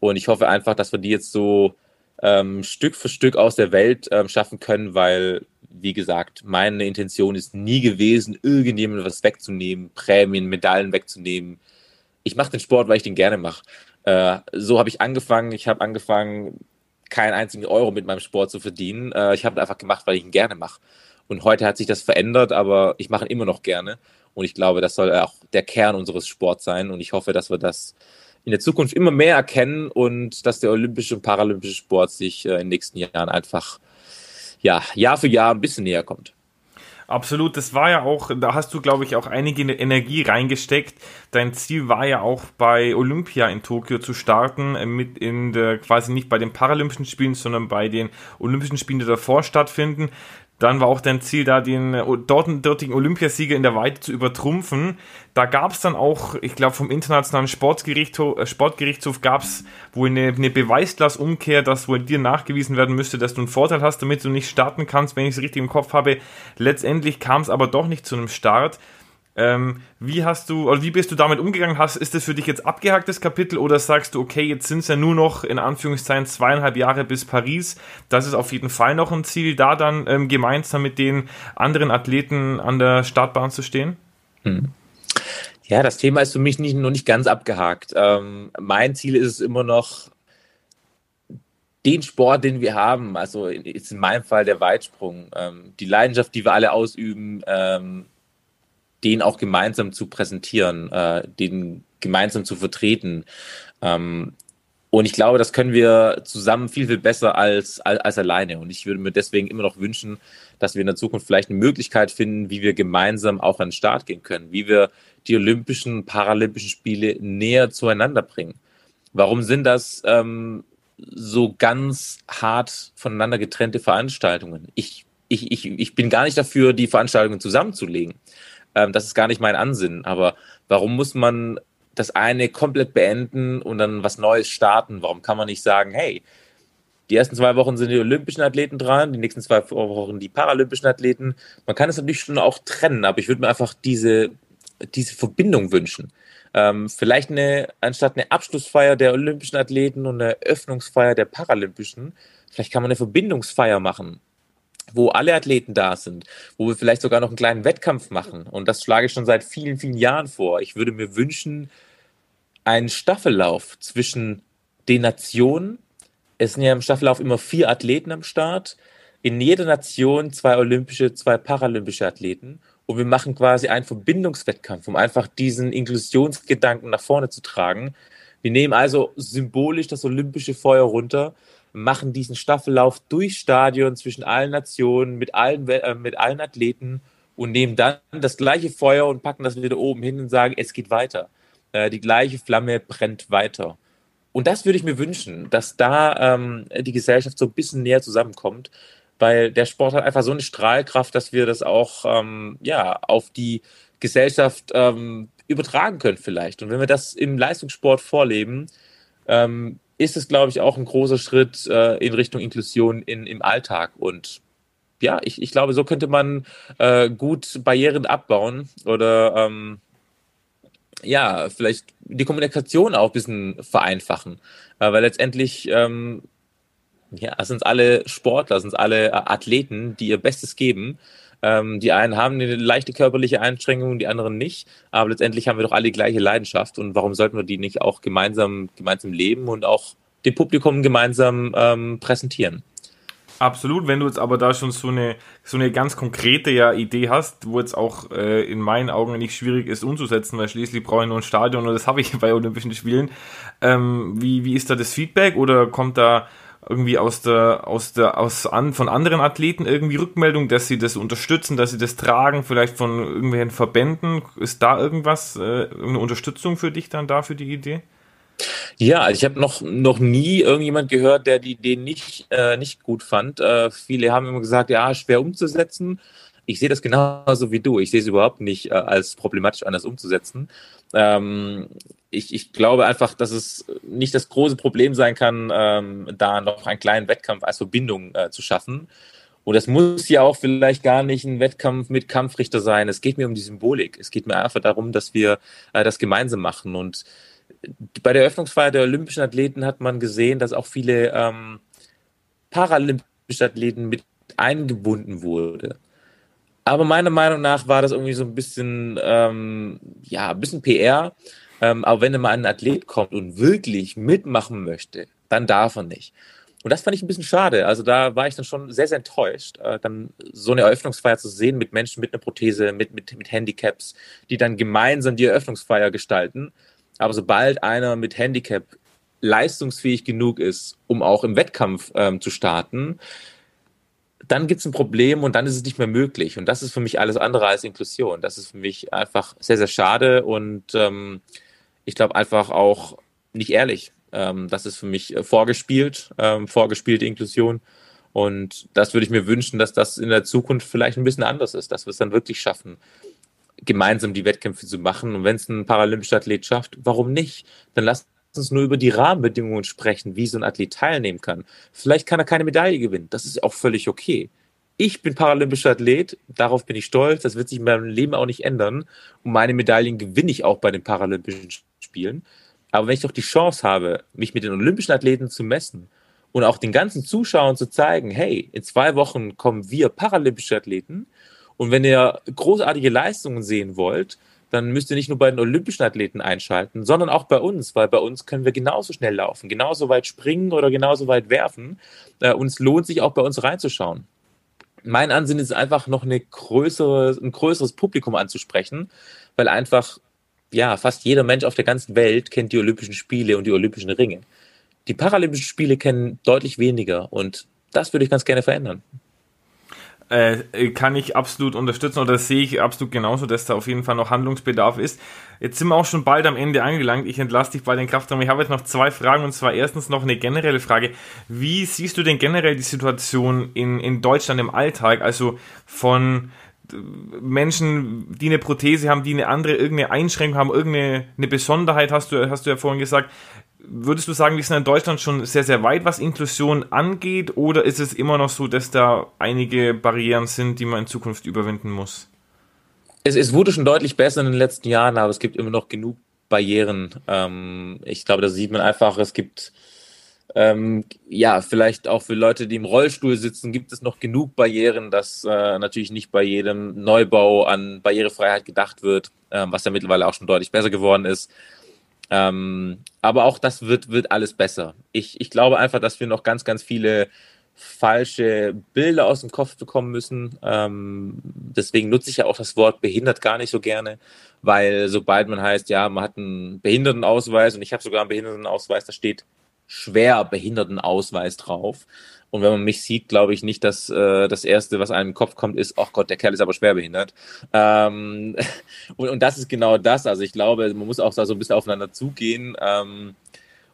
Und ich hoffe einfach, dass wir die jetzt so ähm, Stück für Stück aus der Welt ähm, schaffen können, weil, wie gesagt, meine Intention ist nie gewesen, irgendjemandem was wegzunehmen, Prämien, Medaillen wegzunehmen. Ich mache den Sport, weil ich den gerne mache. Äh, so habe ich angefangen. Ich habe angefangen, keinen einzigen Euro mit meinem Sport zu verdienen. Äh, ich habe einfach gemacht, weil ich ihn gerne mache. Und heute hat sich das verändert, aber ich mache ihn immer noch gerne. Und ich glaube, das soll auch der Kern unseres Sports sein. Und ich hoffe, dass wir das in der Zukunft immer mehr erkennen und dass der olympische und paralympische Sport sich äh, in den nächsten Jahren einfach ja, Jahr für Jahr ein bisschen näher kommt. Absolut, das war ja auch, da hast du, glaube ich, auch einige Energie reingesteckt. Dein Ziel war ja auch bei Olympia in Tokio zu starten, äh, mit in der, quasi nicht bei den Paralympischen Spielen, sondern bei den Olympischen Spielen, die davor stattfinden Dann war auch dein Ziel, da den äh, dortigen Olympiasieger in der Weite zu übertrumpfen. Da gab es dann auch, ich glaube, vom Internationalen Sportgerichtshof, äh, Sportgerichtshof gab es wohl eine, eine Beweislastumkehr, dass wohl dir nachgewiesen werden müsste, dass du einen Vorteil hast, damit du nicht starten kannst, wenn ich es richtig im Kopf habe. Letztendlich kam es aber doch nicht zu einem Start. Ähm, wie hast du, oder wie bist du damit umgegangen? Hast, ist das für dich jetzt abgehaktes Kapitel oder sagst du, okay, jetzt sind es ja nur noch in Anführungszeichen zweieinhalb Jahre bis Paris. Das ist auf jeden Fall noch ein Ziel, da dann ähm, gemeinsam mit den anderen Athleten an der Startbahn zu stehen? Hm. Ja, das Thema ist für mich nicht, noch nicht ganz abgehakt. Ähm, mein Ziel ist es immer noch, den Sport, den wir haben, also jetzt in meinem Fall der Weitsprung, ähm, die Leidenschaft, die wir alle ausüben, ähm, den auch gemeinsam zu präsentieren, äh, den gemeinsam zu vertreten. Ähm, und ich glaube, das können wir zusammen viel, viel besser als, als, als alleine. Und ich würde mir deswegen immer noch wünschen, dass wir in der Zukunft vielleicht eine Möglichkeit finden, wie wir gemeinsam auch an den Start gehen können, wie wir die Olympischen, Paralympischen Spiele näher zueinander bringen. Warum sind das ähm, so ganz hart voneinander getrennte Veranstaltungen? Ich, ich, ich, ich bin gar nicht dafür, die Veranstaltungen zusammenzulegen. Ähm, das ist gar nicht mein Ansinnen. Aber warum muss man das eine komplett beenden und dann was Neues starten? Warum kann man nicht sagen, hey, die ersten zwei Wochen sind die olympischen Athleten dran, die nächsten zwei Wochen die paralympischen Athleten. Man kann es natürlich schon auch trennen, aber ich würde mir einfach diese, diese Verbindung wünschen. Ähm, vielleicht eine, anstatt eine Abschlussfeier der olympischen Athleten und eine Öffnungsfeier der paralympischen, vielleicht kann man eine Verbindungsfeier machen wo alle Athleten da sind, wo wir vielleicht sogar noch einen kleinen Wettkampf machen. Und das schlage ich schon seit vielen, vielen Jahren vor. Ich würde mir wünschen, einen Staffellauf zwischen den Nationen. Es sind ja im Staffellauf immer vier Athleten am Start. In jeder Nation zwei olympische, zwei paralympische Athleten. Und wir machen quasi einen Verbindungswettkampf, um einfach diesen Inklusionsgedanken nach vorne zu tragen. Wir nehmen also symbolisch das olympische Feuer runter machen diesen Staffellauf durch Stadion zwischen allen Nationen, mit allen, äh, mit allen Athleten und nehmen dann das gleiche Feuer und packen das wieder oben hin und sagen, es geht weiter. Äh, die gleiche Flamme brennt weiter. Und das würde ich mir wünschen, dass da ähm, die Gesellschaft so ein bisschen näher zusammenkommt, weil der Sport hat einfach so eine Strahlkraft, dass wir das auch ähm, ja, auf die Gesellschaft ähm, übertragen können vielleicht. Und wenn wir das im Leistungssport vorleben, ähm, ist es, glaube ich, auch ein großer Schritt äh, in Richtung Inklusion in, im Alltag. Und ja, ich, ich glaube, so könnte man äh, gut Barrieren abbauen oder ähm, ja, vielleicht die Kommunikation auch ein bisschen vereinfachen. Äh, weil letztendlich, ähm, ja, sind alle Sportler, sind alle Athleten, die ihr Bestes geben. Ähm, die einen haben eine leichte körperliche Einschränkung, die anderen nicht. Aber letztendlich haben wir doch alle die gleiche Leidenschaft. Und warum sollten wir die nicht auch gemeinsam, gemeinsam leben und auch dem Publikum gemeinsam ähm, präsentieren? Absolut, wenn du jetzt aber da schon so eine, so eine ganz konkrete ja, Idee hast, wo jetzt auch äh, in meinen Augen nicht schwierig ist umzusetzen, weil schließlich brauche ich nur ein Stadion und das habe ich bei Olympischen Spielen. Ähm, wie, wie ist da das Feedback oder kommt da irgendwie aus der, aus der, aus an, von anderen Athleten irgendwie Rückmeldung, dass sie das unterstützen, dass sie das tragen, vielleicht von irgendwelchen Verbänden? Ist da irgendwas, äh, irgendeine Unterstützung für dich dann da für die Idee? Ja, also ich habe noch, noch nie irgendjemand gehört, der die Idee nicht, äh, nicht gut fand. Äh, viele haben immer gesagt, ja, schwer umzusetzen. Ich sehe das genauso wie du. Ich sehe es überhaupt nicht äh, als problematisch anders umzusetzen. Ähm, ich, ich glaube einfach, dass es nicht das große Problem sein kann, ähm, da noch einen kleinen Wettkampf als Verbindung äh, zu schaffen. Und das muss ja auch vielleicht gar nicht ein Wettkampf mit Kampfrichter sein. Es geht mir um die Symbolik. Es geht mir einfach darum, dass wir äh, das gemeinsam machen. Und bei der Eröffnungsfeier der Olympischen Athleten hat man gesehen, dass auch viele ähm, paralympische Athleten mit eingebunden wurde. Aber meiner Meinung nach war das irgendwie so ein bisschen, ähm, ja, ein bisschen PR. Ähm, aber wenn mal ein Athlet kommt und wirklich mitmachen möchte, dann darf er nicht. Und das fand ich ein bisschen schade. Also da war ich dann schon sehr, sehr enttäuscht, äh, dann so eine Eröffnungsfeier zu sehen mit Menschen mit einer Prothese, mit, mit, mit Handicaps, die dann gemeinsam die Eröffnungsfeier gestalten. Aber sobald einer mit Handicap leistungsfähig genug ist, um auch im Wettkampf ähm, zu starten, dann gibt es ein Problem und dann ist es nicht mehr möglich. Und das ist für mich alles andere als Inklusion. Das ist für mich einfach sehr, sehr schade und ähm, ich glaube einfach auch nicht ehrlich. Ähm, das ist für mich äh, vorgespielt, ähm, vorgespielte Inklusion. Und das würde ich mir wünschen, dass das in der Zukunft vielleicht ein bisschen anders ist, dass wir es dann wirklich schaffen, gemeinsam die Wettkämpfe zu machen. Und wenn es ein paralympischer Athlet schafft, warum nicht? Dann lasst uns nur über die Rahmenbedingungen sprechen, wie so ein Athlet teilnehmen kann. Vielleicht kann er keine Medaille gewinnen. Das ist auch völlig okay. Ich bin paralympischer Athlet, darauf bin ich stolz. Das wird sich in meinem Leben auch nicht ändern. Und meine Medaillen gewinne ich auch bei den Paralympischen Spielen. Aber wenn ich doch die Chance habe, mich mit den olympischen Athleten zu messen und auch den ganzen Zuschauern zu zeigen, hey, in zwei Wochen kommen wir paralympische Athleten und wenn ihr großartige Leistungen sehen wollt, dann müsst ihr nicht nur bei den olympischen Athleten einschalten, sondern auch bei uns, weil bei uns können wir genauso schnell laufen, genauso weit springen oder genauso weit werfen. Äh, und es lohnt sich auch bei uns reinzuschauen. Mein Ansinn ist einfach noch eine größere, ein größeres Publikum anzusprechen, weil einfach ja, fast jeder Mensch auf der ganzen Welt kennt die Olympischen Spiele und die Olympischen Ringe. Die Paralympischen Spiele kennen deutlich weniger und das würde ich ganz gerne verändern. Äh, kann ich absolut unterstützen oder sehe ich absolut genauso, dass da auf jeden Fall noch Handlungsbedarf ist. Jetzt sind wir auch schon bald am Ende angelangt. Ich entlasse dich bei den Kraftraum. Ich habe jetzt noch zwei Fragen und zwar erstens noch eine generelle Frage. Wie siehst du denn generell die Situation in, in Deutschland im Alltag? Also von Menschen, die eine Prothese haben, die eine andere, irgendeine Einschränkung haben, irgendeine eine Besonderheit, hast du, hast du ja vorhin gesagt. Würdest du sagen, wir sind in Deutschland schon sehr, sehr weit, was Inklusion angeht, oder ist es immer noch so, dass da einige Barrieren sind, die man in Zukunft überwinden muss? Es, es wurde schon deutlich besser in den letzten Jahren, aber es gibt immer noch genug Barrieren. Ähm, ich glaube, da sieht man einfach, es gibt ähm, ja, vielleicht auch für Leute, die im Rollstuhl sitzen, gibt es noch genug Barrieren, dass äh, natürlich nicht bei jedem Neubau an Barrierefreiheit gedacht wird, äh, was ja mittlerweile auch schon deutlich besser geworden ist. Ähm, aber auch das wird, wird alles besser. Ich, ich glaube einfach, dass wir noch ganz, ganz viele falsche Bilder aus dem Kopf bekommen müssen. Ähm, deswegen nutze ich ja auch das Wort behindert gar nicht so gerne, weil sobald man heißt, ja, man hat einen Behindertenausweis und ich habe sogar einen Behindertenausweis, da steht schwer Behindertenausweis drauf. Und wenn man mich sieht, glaube ich nicht, dass äh, das Erste, was einem im Kopf kommt, ist, ach Gott, der Kerl ist aber schwerbehindert. Ähm, und, und das ist genau das. Also ich glaube, man muss auch da so ein bisschen aufeinander zugehen ähm,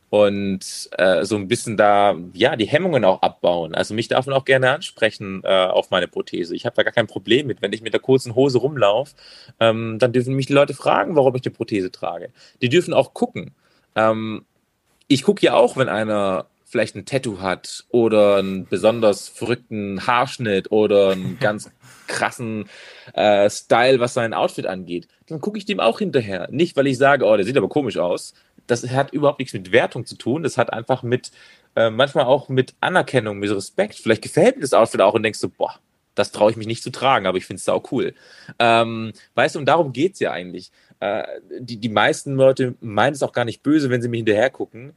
und äh, so ein bisschen da, ja, die Hemmungen auch abbauen. Also mich darf man auch gerne ansprechen äh, auf meine Prothese. Ich habe da gar kein Problem mit. Wenn ich mit der kurzen Hose rumlaufe, ähm, dann dürfen mich die Leute fragen, warum ich die Prothese trage. Die dürfen auch gucken. Ähm, ich gucke ja auch, wenn einer vielleicht ein Tattoo hat oder einen besonders verrückten Haarschnitt oder einen ganz krassen äh, Style, was sein Outfit angeht, dann gucke ich dem auch hinterher. Nicht, weil ich sage, oh, der sieht aber komisch aus. Das hat überhaupt nichts mit Wertung zu tun. Das hat einfach mit, äh, manchmal auch mit Anerkennung, mit Respekt. Vielleicht gefällt mir das Outfit auch und denkst du, boah, das traue ich mich nicht zu tragen, aber ich finde es auch cool. Ähm, weißt du, und darum geht es ja eigentlich. Äh, die, die meisten Leute meinen es auch gar nicht böse, wenn sie mir hinterher gucken.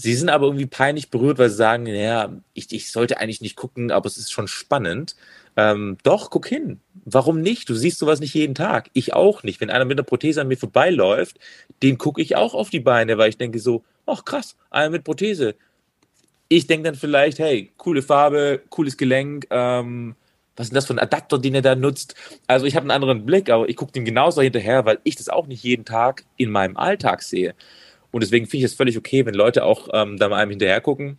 Sie sind aber irgendwie peinlich berührt, weil sie sagen, ja, ich, ich sollte eigentlich nicht gucken, aber es ist schon spannend. Ähm, doch, guck hin. Warum nicht? Du siehst sowas nicht jeden Tag. Ich auch nicht. Wenn einer mit einer Prothese an mir vorbeiläuft, den gucke ich auch auf die Beine, weil ich denke so, ach krass, einer mit Prothese. Ich denke dann vielleicht, hey, coole Farbe, cooles Gelenk, ähm, was ist denn das für ein Adapter, den er da nutzt? Also ich habe einen anderen Blick, aber ich gucke dem genauso hinterher, weil ich das auch nicht jeden Tag in meinem Alltag sehe. Und deswegen finde ich es völlig okay, wenn Leute auch ähm, da mal einem hinterher gucken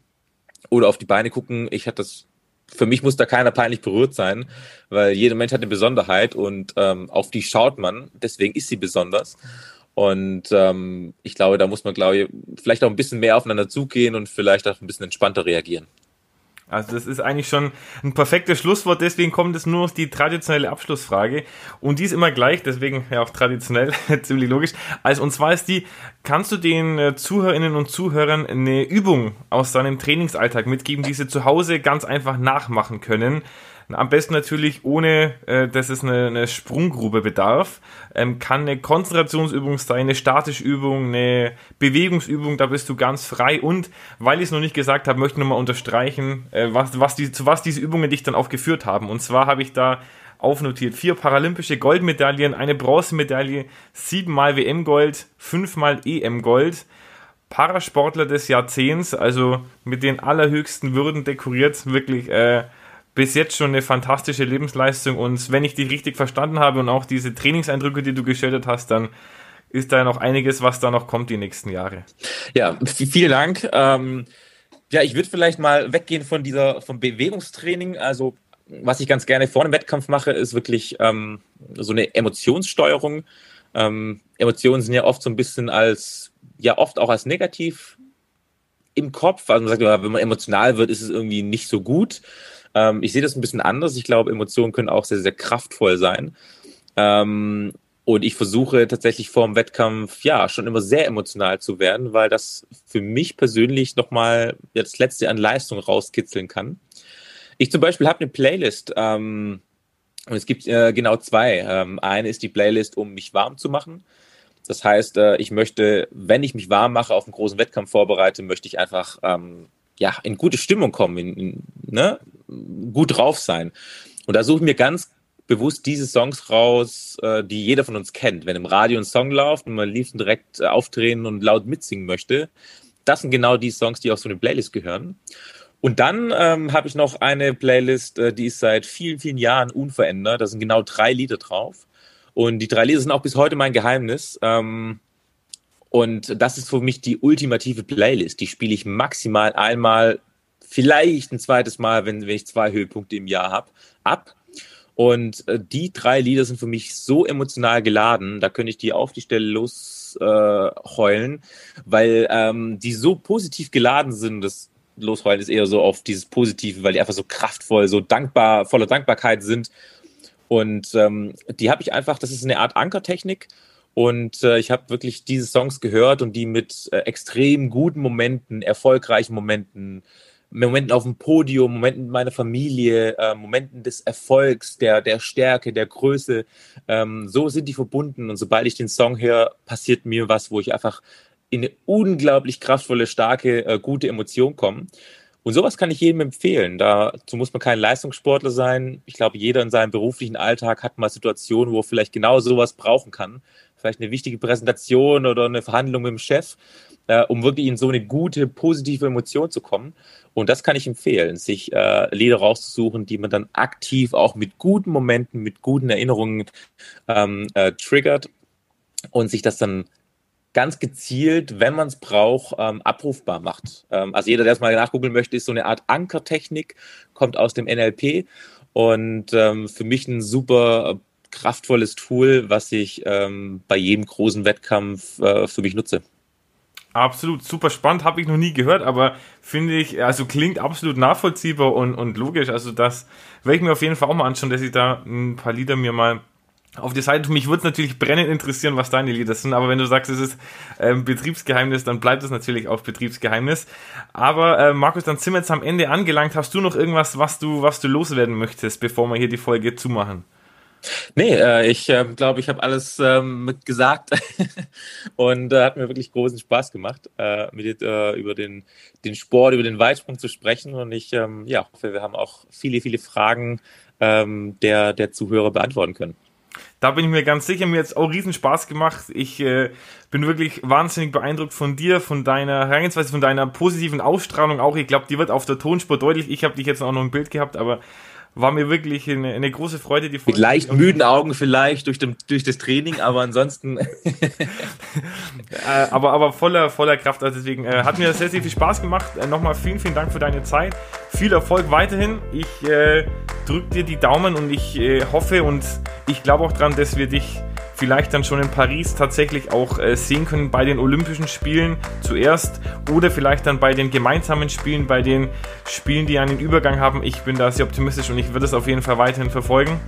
oder auf die Beine gucken. Ich hatte das, für mich muss da keiner peinlich berührt sein, weil jeder Mensch hat eine Besonderheit und ähm, auf die schaut man, deswegen ist sie besonders. Und ähm, ich glaube, da muss man, glaube ich, vielleicht auch ein bisschen mehr aufeinander zugehen und vielleicht auch ein bisschen entspannter reagieren. Also das ist eigentlich schon ein perfektes Schlusswort, deswegen kommt es nur noch die traditionelle Abschlussfrage und die ist immer gleich, deswegen ja auch traditionell, ziemlich logisch. Also und zwar ist die, kannst du den äh, Zuhörerinnen und Zuhörern eine Übung aus deinem Trainingsalltag mitgeben, die sie zu Hause ganz einfach nachmachen können? Am besten natürlich ohne, äh, dass es eine, eine Sprunggrube bedarf. Ähm, kann eine Konzentrationsübung sein, eine statische Übung, eine Bewegungsübung, da bist du ganz frei. Und weil ich es noch nicht gesagt habe, möchte ich nochmal unterstreichen, äh, was, was die, zu was diese Übungen dich dann auch geführt haben. Und zwar habe ich da aufnotiert. Vier paralympische Goldmedaillen, eine Bronzemedaille, siebenmal WM-Gold, fünfmal EM-Gold. Parasportler des Jahrzehnts, also mit den allerhöchsten Würden dekoriert, wirklich äh, bis jetzt schon eine fantastische Lebensleistung und wenn ich dich richtig verstanden habe und auch diese Trainingseindrücke, die du geschildert hast, dann ist da noch einiges, was da noch kommt die nächsten Jahre. Ja, vielen Dank. Ähm, Ja, ich würde vielleicht mal weggehen von dieser, vom Bewegungstraining. Also, was ich ganz gerne vor einem Wettkampf mache, ist wirklich ähm, so eine Emotionssteuerung. Ähm, Emotionen sind ja oft so ein bisschen als, ja, oft auch als negativ im Kopf. Also man sagt, wenn man emotional wird, ist es irgendwie nicht so gut. Ähm, ich sehe das ein bisschen anders. Ich glaube, Emotionen können auch sehr, sehr kraftvoll sein. Ähm, und ich versuche tatsächlich vor dem Wettkampf, ja, schon immer sehr emotional zu werden, weil das für mich persönlich nochmal ja, das Letzte an Leistung rauskitzeln kann. Ich zum Beispiel habe eine Playlist, ähm, und es gibt äh, genau zwei. Ähm, eine ist die Playlist, um mich warm zu machen. Das heißt, äh, ich möchte, wenn ich mich warm mache, auf einen großen Wettkampf vorbereite, möchte ich einfach ähm, ja, in gute Stimmung kommen, in, in, ne? Gut drauf sein. Und da suche ich mir ganz bewusst diese Songs raus, äh, die jeder von uns kennt. Wenn im Radio ein Song läuft und man liebsten direkt äh, aufdrehen und laut mitsingen möchte, das sind genau die Songs, die auf so eine Playlist gehören. Und dann ähm, habe ich noch eine Playlist, äh, die ist seit vielen, vielen Jahren unverändert. Da sind genau drei Lieder drauf. Und die drei Lieder sind auch bis heute mein Geheimnis. Ähm, und das ist für mich die ultimative Playlist. Die spiele ich maximal einmal, vielleicht ein zweites Mal, wenn, wenn ich zwei Höhepunkte im Jahr habe, ab. Und äh, die drei Lieder sind für mich so emotional geladen, da könnte ich die auf die Stelle losheulen, äh, weil ähm, die so positiv geladen sind. Das Losheulen ist eher so auf dieses Positive, weil die einfach so kraftvoll, so dankbar, voller Dankbarkeit sind. Und ähm, die habe ich einfach, das ist eine Art Ankertechnik. Und äh, ich habe wirklich diese Songs gehört und die mit äh, extrem guten Momenten, erfolgreichen Momenten, Momenten auf dem Podium, Momenten mit meiner Familie, äh, Momenten des Erfolgs, der, der Stärke, der Größe. Ähm, so sind die verbunden. Und sobald ich den Song höre, passiert mir was, wo ich einfach in eine unglaublich kraftvolle, starke, äh, gute Emotion komme. Und sowas kann ich jedem empfehlen. Dazu muss man kein Leistungssportler sein. Ich glaube, jeder in seinem beruflichen Alltag hat mal Situationen, wo er vielleicht genau sowas brauchen kann. Vielleicht eine wichtige Präsentation oder eine Verhandlung mit dem Chef, äh, um wirklich in so eine gute, positive Emotion zu kommen. Und das kann ich empfehlen, sich äh, Lieder rauszusuchen, die man dann aktiv auch mit guten Momenten, mit guten Erinnerungen ähm, äh, triggert und sich das dann ganz gezielt, wenn man es braucht, ähm, abrufbar macht. Ähm, also jeder, der es mal nachgoogeln möchte, ist so eine Art Ankertechnik, kommt aus dem NLP und ähm, für mich ein super kraftvolles Tool, was ich ähm, bei jedem großen Wettkampf äh, für mich nutze. Absolut, super spannend, habe ich noch nie gehört, aber finde ich, also klingt absolut nachvollziehbar und, und logisch. Also das werde ich mir auf jeden Fall auch mal anschauen, dass ich da ein paar Lieder mir mal auf die Seite. Mich würde es natürlich brennend interessieren, was deine Lieder sind, aber wenn du sagst, es ist ähm, Betriebsgeheimnis, dann bleibt es natürlich auch Betriebsgeheimnis. Aber äh, Markus, dann sind wir jetzt am Ende angelangt. Hast du noch irgendwas, was du, was du loswerden möchtest, bevor wir hier die Folge zumachen? Nee, äh, ich äh, glaube, ich habe alles ähm, mit gesagt und äh, hat mir wirklich großen Spaß gemacht, äh, mit dir äh, über den, den Sport, über den Weitsprung zu sprechen. Und ich ähm, ja, hoffe, wir haben auch viele, viele Fragen ähm, der, der Zuhörer beantworten können. Da bin ich mir ganz sicher, mir hat es auch riesen Spaß gemacht. Ich äh, bin wirklich wahnsinnig beeindruckt von dir, von deiner Herangehensweise, von deiner positiven Ausstrahlung auch. Ich glaube, die wird auf der Tonspur deutlich. Ich habe dich jetzt auch noch im Bild gehabt, aber war mir wirklich eine, eine große Freude. Die Mit leicht müden Augen vielleicht durch, dem, durch das Training, aber ansonsten. äh, aber, aber voller, voller Kraft. Also deswegen äh, hat mir sehr, sehr viel Spaß gemacht. Äh, Nochmal vielen, vielen Dank für deine Zeit. Viel Erfolg weiterhin. Ich äh, drücke dir die Daumen und ich äh, hoffe und ich glaube auch dran, dass wir dich vielleicht dann schon in Paris tatsächlich auch äh, sehen können bei den Olympischen Spielen zuerst oder vielleicht dann bei den gemeinsamen Spielen, bei den Spielen, die einen Übergang haben. Ich bin da sehr optimistisch und ich würde es auf jeden Fall weiterhin verfolgen.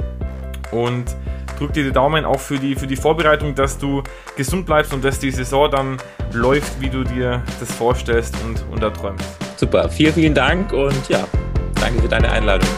Und drück dir die Daumen auch für die, für die Vorbereitung, dass du gesund bleibst und dass die Saison dann läuft, wie du dir das vorstellst und, und erträumst. Super, vielen, vielen Dank und ja, danke für deine Einladung.